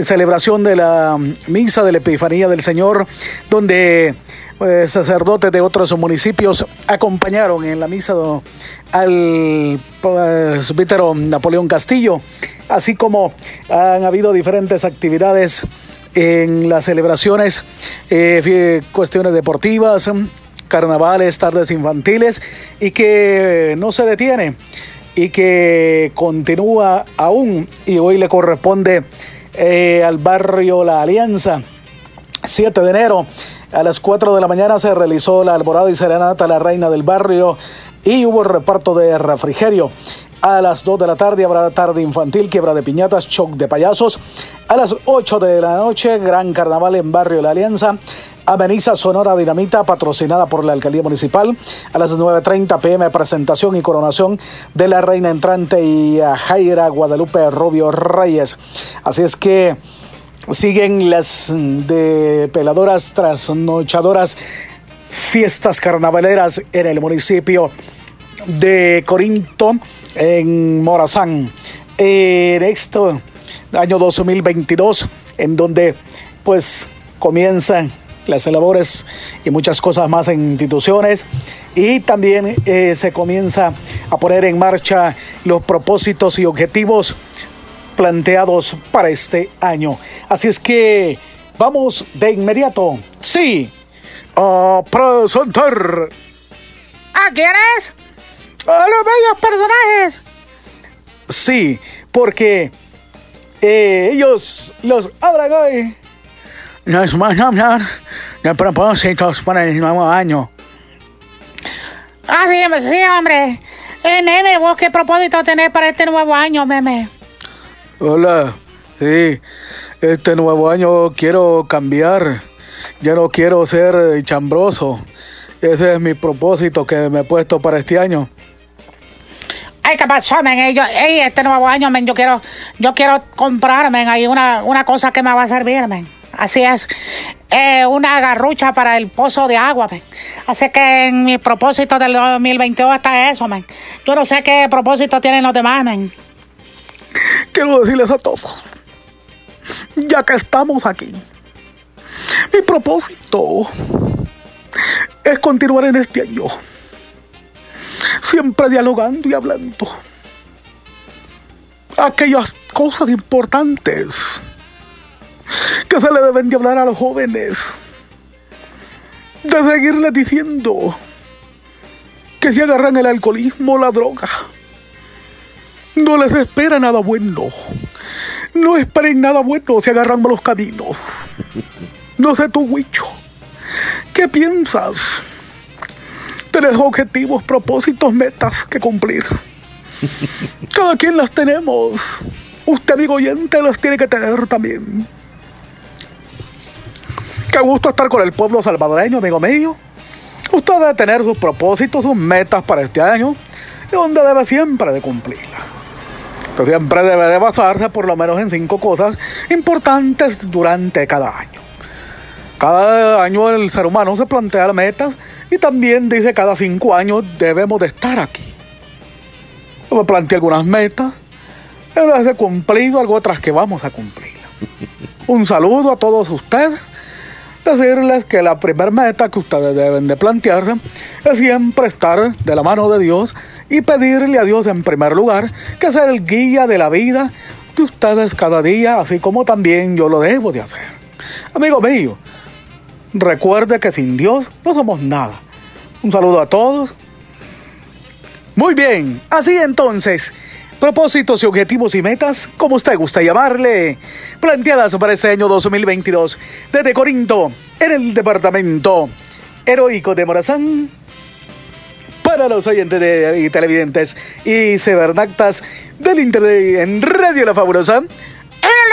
celebración de la misa de la Epifanía del Señor, donde eh, sacerdotes de otros municipios acompañaron en la misa al presbítero Napoleón Castillo, así como han habido diferentes actividades en las celebraciones, cuestiones deportivas, carnavales, tardes infantiles y que no se detiene y que continúa aún y hoy le corresponde eh, al barrio La Alianza. 7 de enero a las 4 de la mañana se realizó la alborada y serenata la reina del barrio y hubo reparto de refrigerio. A las 2 de la tarde habrá tarde infantil, quiebra de piñatas, shock de payasos. A las 8 de la noche, gran carnaval en Barrio La Alianza. Ameniza Sonora Dinamita, patrocinada por la Alcaldía Municipal. A las 9.30 pm, presentación y coronación de la Reina Entrante y a Jaira Guadalupe Rubio Reyes. Así es que siguen las de peladoras trasnochadoras fiestas carnavaleras en el municipio de Corinto en Morazán. En este año 2022, en donde pues comienzan las labores y muchas cosas más en instituciones y también eh, se comienza a poner en marcha los propósitos y objetivos planteados para este año. Así es que vamos de inmediato, sí, a presentar.
¿A?
A los bellos personajes. Sí, porque eh, ellos los abran hoy. Nos van a hablar de propósitos para el nuevo año.
Ah, sí, sí, hombre. Eh, meme, ¿vos qué propósito tenés para este nuevo año, meme?
Hola, sí. Este nuevo año quiero cambiar. Ya no quiero ser chambroso. Ese es mi propósito que me he puesto para este año.
Ay, ¿qué pasó, men? este nuevo año, men, yo quiero, yo quiero comprarme ahí una, una cosa que me va a servir, men.
Así es. Eh, una garrucha para el pozo de agua, men. Así que en mi propósito del 2022 está eso, men. Yo no sé qué propósito tienen los demás, men.
Quiero decirles a todos, ya que estamos aquí, mi propósito es continuar en este año, siempre dialogando y hablando aquellas cosas importantes que se le deben de hablar a los jóvenes, de seguirles diciendo que si agarran el alcoholismo la droga, no les espera nada bueno. No esperen nada bueno si agarran malos caminos. No sé tu Huicho. ¿Qué piensas? Tienes objetivos, propósitos, metas que cumplir. <laughs> Cada quien las tenemos. Usted, amigo oyente, las tiene que tener también. Qué gusto estar con el pueblo salvadoreño, amigo mío. Usted debe tener sus propósitos, sus metas para este año, y donde debe siempre de cumplirlas. Que siempre debe de basarse por lo menos en cinco cosas importantes durante cada año. Cada año el ser humano se plantea metas y también dice cada cinco años debemos de estar aquí. Yo me planteé algunas metas, las he cumplido, algo otras que vamos a cumplir. <laughs> Un saludo a todos ustedes decirles que la primera meta que ustedes deben de plantearse es siempre estar de la mano de Dios y pedirle a Dios en primer lugar que sea el guía de la vida de ustedes cada día, así como también yo lo debo de hacer. Amigo mío, recuerde que sin Dios no somos nada. Un saludo a todos. Muy bien, así entonces propósitos y objetivos y metas, como usted gusta llamarle, planteadas para este año 2022 desde Corinto, en el departamento heroico de Morazán. Para los oyentes de, y televidentes y cibernactas del Internet en Radio La Fabulosa. En
el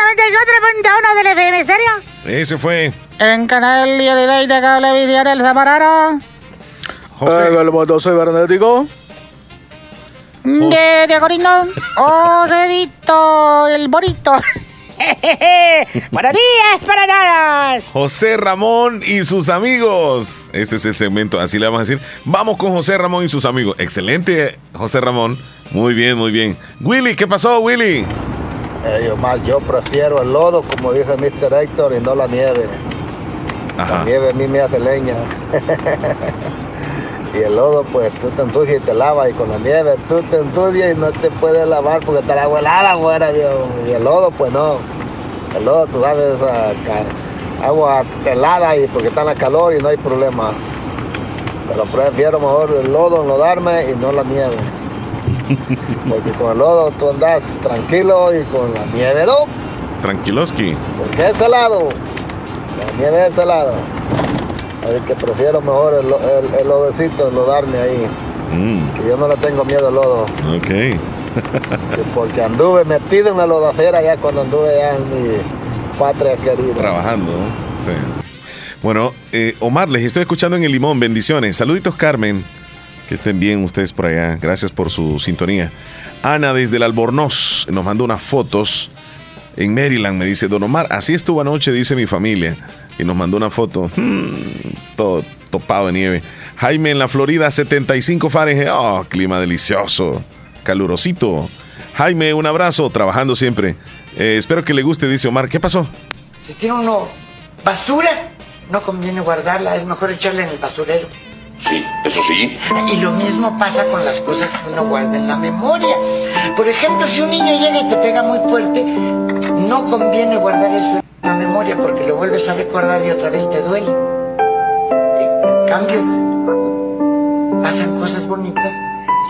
94.1 del FM, ¿serio?
Ese fue.
En Canal de de Cable Video El Zamarano.
José. En el mundo cibernético
de Diagonino, oh, dedito, el <laughs> bonito. Buenos días para todos.
José Ramón y sus amigos. Ese es el segmento, así le vamos a decir. Vamos con José Ramón y sus amigos. Excelente, José Ramón. Muy bien, muy bien. Willy, ¿qué pasó, Willy?
Eh, yo, yo prefiero el lodo, como dice Mr. Héctor, y no la nieve. La nieve a mí me hace leña. <laughs> Y el lodo, pues tú te ensucias y te lavas. Y con la nieve tú te ensucias y no te puedes lavar porque está la agua helada afuera, Y el lodo, pues no. El lodo, tú sabes, agua helada y porque está la calor y no hay problema. Pero prefiero mejor el lodo enlodarme y no la nieve. Porque con el lodo tú andas tranquilo y con la nieve no.
Tranquiloski.
Porque es helado. La nieve es helada. Así que prefiero mejor el, el, el lodecito, enlodarme ahí. Mm. Que yo no le tengo miedo al lodo.
Ok. <laughs>
porque anduve metido en la lodacera ya cuando anduve ya en mi patria querida.
Trabajando, sí. Bueno, eh, Omar, les estoy escuchando en el limón. Bendiciones. Saluditos, Carmen. Que estén bien ustedes por allá. Gracias por su sintonía. Ana desde el Albornoz nos mandó unas fotos en Maryland. Me dice, Don Omar, así estuvo anoche, dice mi familia y nos mandó una foto. Hmm, todo topado de nieve. Jaime en la Florida, 75 Fahrenheit. Oh, clima delicioso. Calurosito. Jaime, un abrazo, trabajando siempre. Eh, espero que le guste, dice Omar. ¿Qué pasó?
Si tiene uno basura, no conviene guardarla, es mejor echarla en el basurero.
Sí, eso sí.
Y lo mismo pasa con las cosas que uno guarda en la memoria. Por ejemplo, si un niño llega y te pega muy fuerte, no conviene guardar eso la memoria porque lo vuelves a recordar y otra vez te duele. En cambio, cuando pasan cosas bonitas,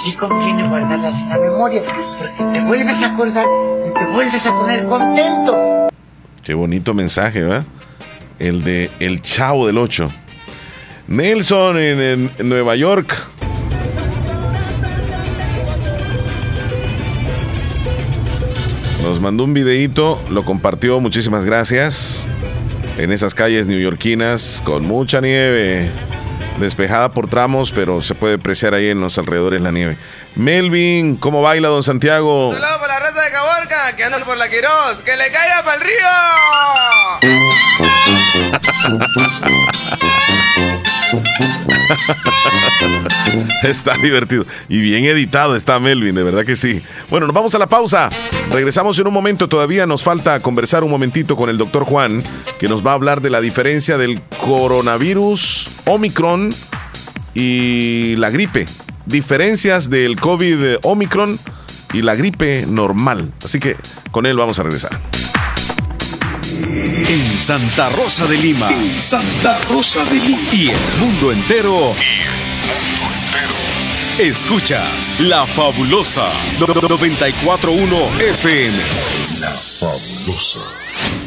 sí conviene guardarlas en la memoria porque te vuelves a acordar y te vuelves a poner contento.
Qué bonito mensaje, ¿verdad? El de El Chavo del 8. Nelson en Nueva York Nos mandó un videíto, lo compartió, muchísimas gracias. En esas calles neoyorquinas con mucha nieve, despejada por tramos, pero se puede apreciar ahí en los alrededores la nieve. Melvin, ¿cómo baila don Santiago?
Saludos para la raza de Caborca, que anda por la Quiroz, que le caiga para el río. <laughs> <laughs>
está divertido. Y bien editado está Melvin, de verdad que sí. Bueno, nos vamos a la pausa. Regresamos en un momento. Todavía nos falta conversar un momentito con el doctor Juan, que nos va a hablar de la diferencia del coronavirus Omicron y la gripe. Diferencias del COVID Omicron y la gripe normal. Así que con él vamos a regresar.
En Santa Rosa de Lima. En Santa Rosa de Lima. Y el mundo entero. Y el mundo entero. Escuchas La Fabulosa 941 FM. La Fabulosa.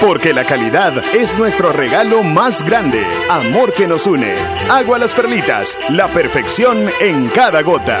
Porque la calidad es nuestro regalo más grande. Amor que nos une. Agua las perlitas. La perfección en cada gota.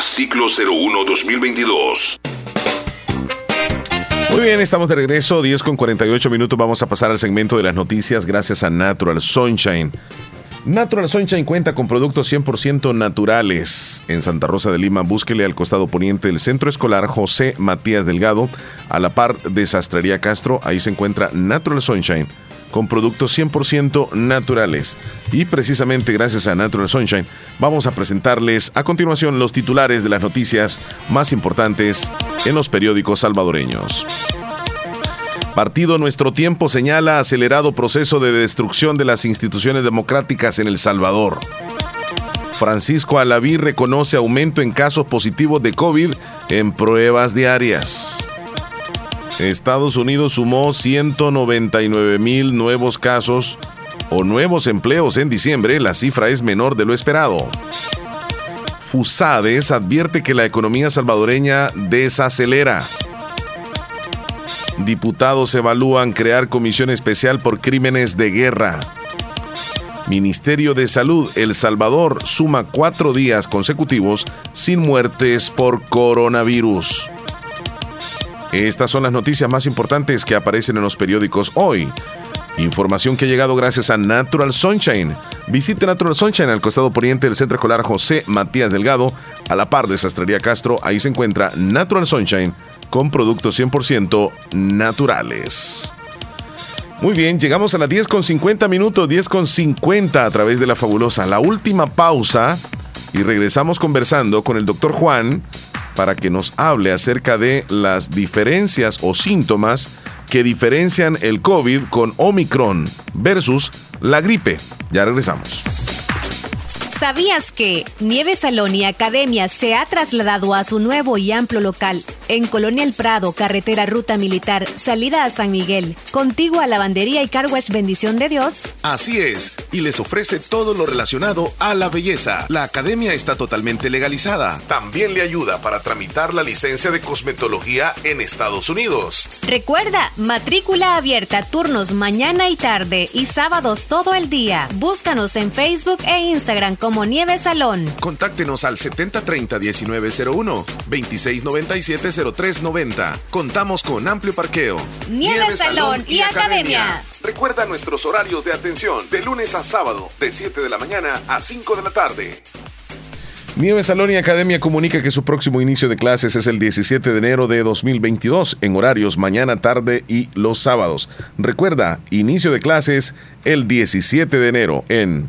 ciclo 01-2022.
Muy bien, estamos de regreso, 10 con 48 minutos. Vamos a pasar al segmento de las noticias gracias a Natural Sunshine. Natural Sunshine cuenta con productos 100% naturales. En Santa Rosa de Lima, búsquele al costado poniente del Centro Escolar José Matías Delgado, a la par de Sastrería Castro. Ahí se encuentra Natural Sunshine con productos 100% naturales. Y precisamente gracias a Natural Sunshine vamos a presentarles a continuación los titulares de las noticias más importantes en los periódicos salvadoreños. Partido Nuestro Tiempo señala acelerado proceso de destrucción de las instituciones democráticas en El Salvador. Francisco Alaví reconoce aumento en casos positivos de COVID en pruebas diarias. Estados Unidos sumó 199 mil nuevos casos o nuevos empleos en diciembre. La cifra es menor de lo esperado. Fusades advierte que la economía salvadoreña desacelera. Diputados evalúan crear comisión especial por crímenes de guerra. Ministerio de Salud El Salvador suma cuatro días consecutivos sin muertes por coronavirus. Estas son las noticias más importantes que aparecen en los periódicos hoy. Información que ha llegado gracias a Natural Sunshine. Visite Natural Sunshine al costado poniente del Centro Escolar José Matías Delgado, a la par de Sastrería Castro. Ahí se encuentra Natural Sunshine con productos 100% naturales. Muy bien, llegamos a las 10 con 50 minutos, 10 con 50 a través de la fabulosa. La última pausa y regresamos conversando con el doctor Juan para que nos hable acerca de las diferencias o síntomas que diferencian el COVID con Omicron versus la gripe. Ya regresamos.
¿Sabías que Nieve Salón y Academia se ha trasladado a su nuevo y amplio local
en Colonia El Prado, carretera Ruta Militar, salida a San Miguel, contigo a Lavandería y Carwash Bendición de Dios.
Así es, y les ofrece todo lo relacionado a la belleza. La academia está totalmente legalizada. También le ayuda para tramitar la licencia de cosmetología en Estados Unidos.
Recuerda, matrícula abierta, turnos mañana y tarde y sábados todo el día. Búscanos en Facebook e Instagram como Nieve Salón.
Contáctenos al 7030-1901, 2697-0390. Contamos con amplio parqueo.
Nieve, Salón y, Academia.
Recuerda nuestros horarios de atención de lunes a sábado, de 7 de la mañana a 5 de la tarde.
Nieve Salón y Academia comunica que su próximo inicio de clases es el 17 de enero de 2022 en horarios mañana, tarde y los sábados. Recuerda, inicio de clases el 17 de enero en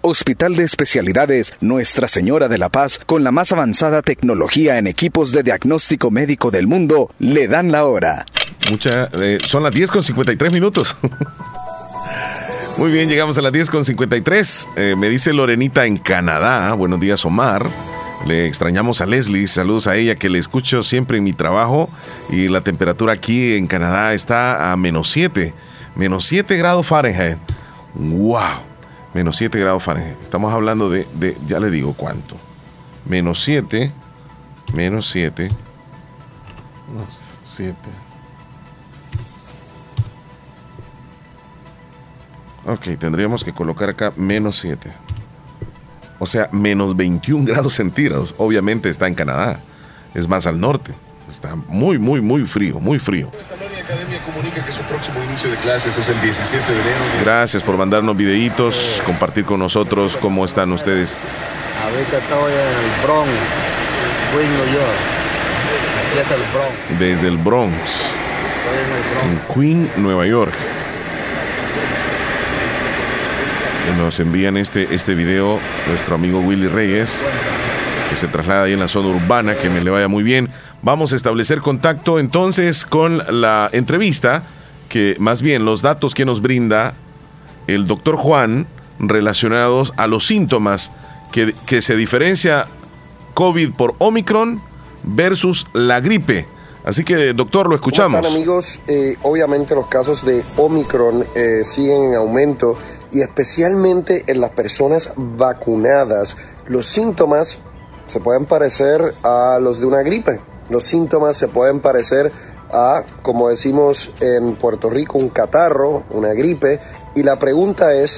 Hospital de Especialidades Nuestra Señora de la Paz, con la más avanzada tecnología en equipos de diagnóstico médico del mundo, le dan la hora.
Mucha, eh, son las 10 con 53 minutos. <laughs> Muy bien, llegamos a las 10 con 53. Eh, me dice Lorenita en Canadá. Buenos días, Omar. Le extrañamos a Leslie. Saludos a ella que le escucho siempre en mi trabajo. Y la temperatura aquí en Canadá está a menos 7. Menos 7 grados Fahrenheit. ¡Wow! Menos 7 grados Fahrenheit. Estamos hablando de, ya le digo cuánto. Menos 7, menos 7, 7. Ok, tendríamos que colocar acá menos 7. O sea, menos 21 <laughs> grados centígrados. Obviamente está en Canadá. Es más al norte. Está muy, muy, muy frío, muy frío. Academia comunica que su próximo inicio de clases es el 17 de enero. Gracias por mandarnos videitos, compartir con nosotros cómo están ustedes.
Ahorita estoy en el Bronx, Queen, New York. Aquí está el Bronx.
Desde el Bronx.
en,
en Queen, Nueva York. Nos envían este, este video nuestro amigo Willy Reyes, que se traslada ahí en la zona urbana, que me le vaya muy bien. Vamos a establecer contacto entonces con la entrevista, que más bien los datos que nos brinda el doctor Juan relacionados a los síntomas que, que se diferencia COVID por Omicron versus la gripe. Así que, doctor, lo escuchamos.
¿Cómo amigos? Eh, obviamente los casos de Omicron eh, siguen en aumento y especialmente en las personas vacunadas. Los síntomas se pueden parecer a los de una gripe. Los síntomas se pueden parecer a, como decimos en Puerto Rico, un catarro, una gripe. Y la pregunta es,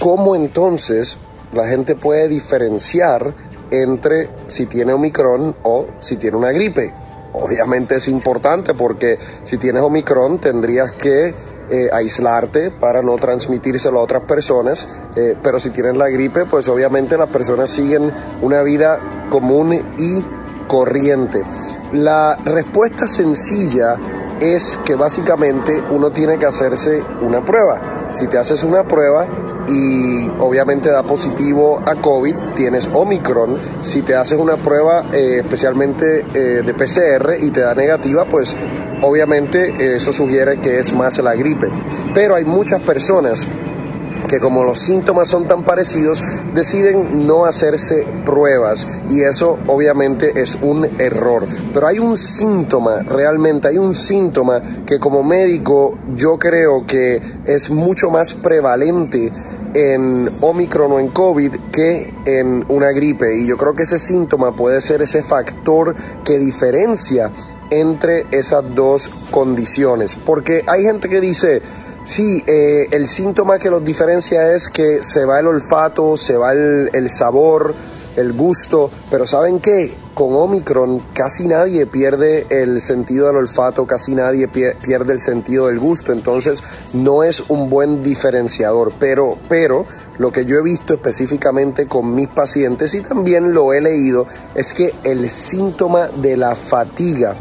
¿cómo entonces la gente puede diferenciar entre si tiene Omicron o si tiene una gripe? Obviamente es importante porque si tienes Omicron tendrías que eh, aislarte para no transmitírselo a otras personas, eh, pero si tienes la gripe, pues obviamente las personas siguen una vida común y corriente. La respuesta sencilla es que básicamente uno tiene que hacerse una prueba. Si te haces una prueba y obviamente da positivo a COVID, tienes Omicron. Si te haces una prueba eh, especialmente eh, de PCR y te da negativa, pues obviamente eso sugiere que es más la gripe. Pero hay muchas personas que como los síntomas son tan parecidos, deciden no hacerse pruebas y eso obviamente es un error. Pero hay un síntoma, realmente hay un síntoma que como médico yo creo que es mucho más prevalente en Omicron o en COVID que en una gripe. Y yo creo que ese síntoma puede ser ese factor que diferencia entre esas dos condiciones. Porque hay gente que dice, Sí, eh, el síntoma que los diferencia es que se va el olfato, se va el, sabor, el gusto, pero ¿saben qué? Con Omicron casi nadie pierde el sentido del olfato, casi nadie pierde el sentido del gusto, entonces no es un buen diferenciador, pero, pero lo que yo he visto específicamente con mis pacientes y también lo he leído es que el síntoma de la fatiga,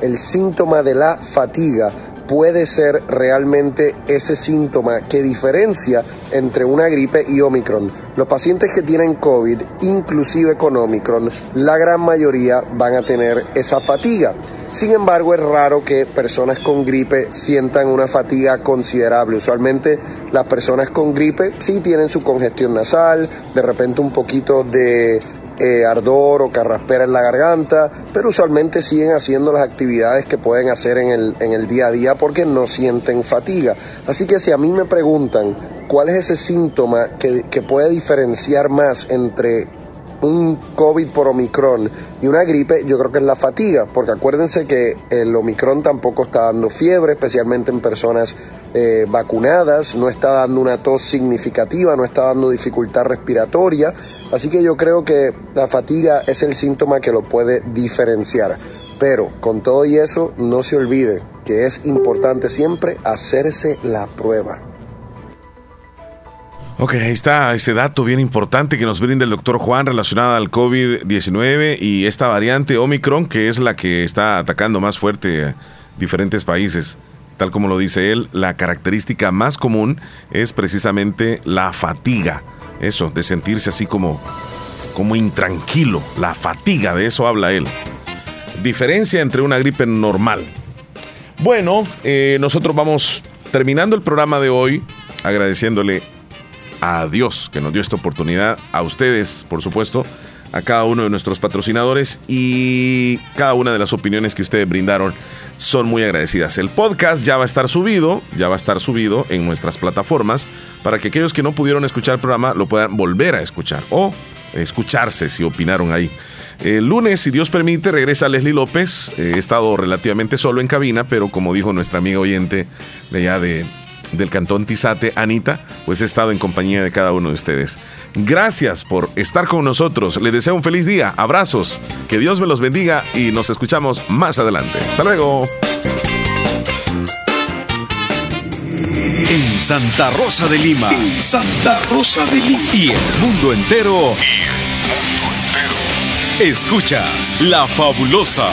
el síntoma de la fatiga puede ser realmente ese síntoma que diferencia entre una gripe y Omicron. Los pacientes que tienen COVID, inclusive con Omicron, la gran mayoría van a tener esa fatiga. Sin embargo, es raro que personas con gripe sientan una fatiga considerable. Usualmente las personas con gripe sí tienen su congestión nasal, de repente un poquito de eh, ardor o carraspera en la garganta, pero usualmente siguen haciendo las actividades que pueden hacer en el, en el día a día porque no sienten fatiga. Así que si a mí me preguntan cuál es ese síntoma que, que puede diferenciar más entre un COVID por Omicron y una gripe, yo creo que es la fatiga, porque acuérdense que el Omicron tampoco está dando fiebre, especialmente en personas eh, vacunadas, no está dando una tos significativa, no está dando dificultad respiratoria, así que yo creo que la fatiga es el síntoma que lo puede diferenciar. Pero con todo y eso, no se olvide que es importante siempre hacerse la prueba.
Ok, ahí está ese dato bien importante que nos brinda el doctor Juan relacionado al COVID-19 y esta variante Omicron que es la que está atacando más fuerte a diferentes países. Tal como lo dice él, la característica más común es precisamente la fatiga. Eso, de sentirse así como, como intranquilo. La fatiga, de eso habla él. Diferencia entre una gripe normal. Bueno, eh, nosotros vamos terminando el programa de hoy agradeciéndole a Dios que nos dio esta oportunidad, a ustedes, por supuesto, a cada uno de nuestros patrocinadores y cada una de las opiniones que ustedes brindaron son muy agradecidas. El podcast ya va a estar subido, ya va a estar subido en nuestras plataformas para que aquellos que no pudieron escuchar el programa lo puedan volver a escuchar o escucharse si opinaron ahí. El lunes, si Dios permite, regresa Leslie López. He estado relativamente solo en cabina, pero como dijo nuestra amiga oyente de allá de del Cantón Tizate, Anita, pues he estado en compañía de cada uno de ustedes. Gracias por estar con nosotros. Les deseo un feliz día. Abrazos. Que Dios me los bendiga y nos escuchamos más adelante. Hasta luego.
En Santa Rosa de Lima. En Santa Rosa de Lima. Y el mundo entero. Y el mundo entero. Escuchas La Fabulosa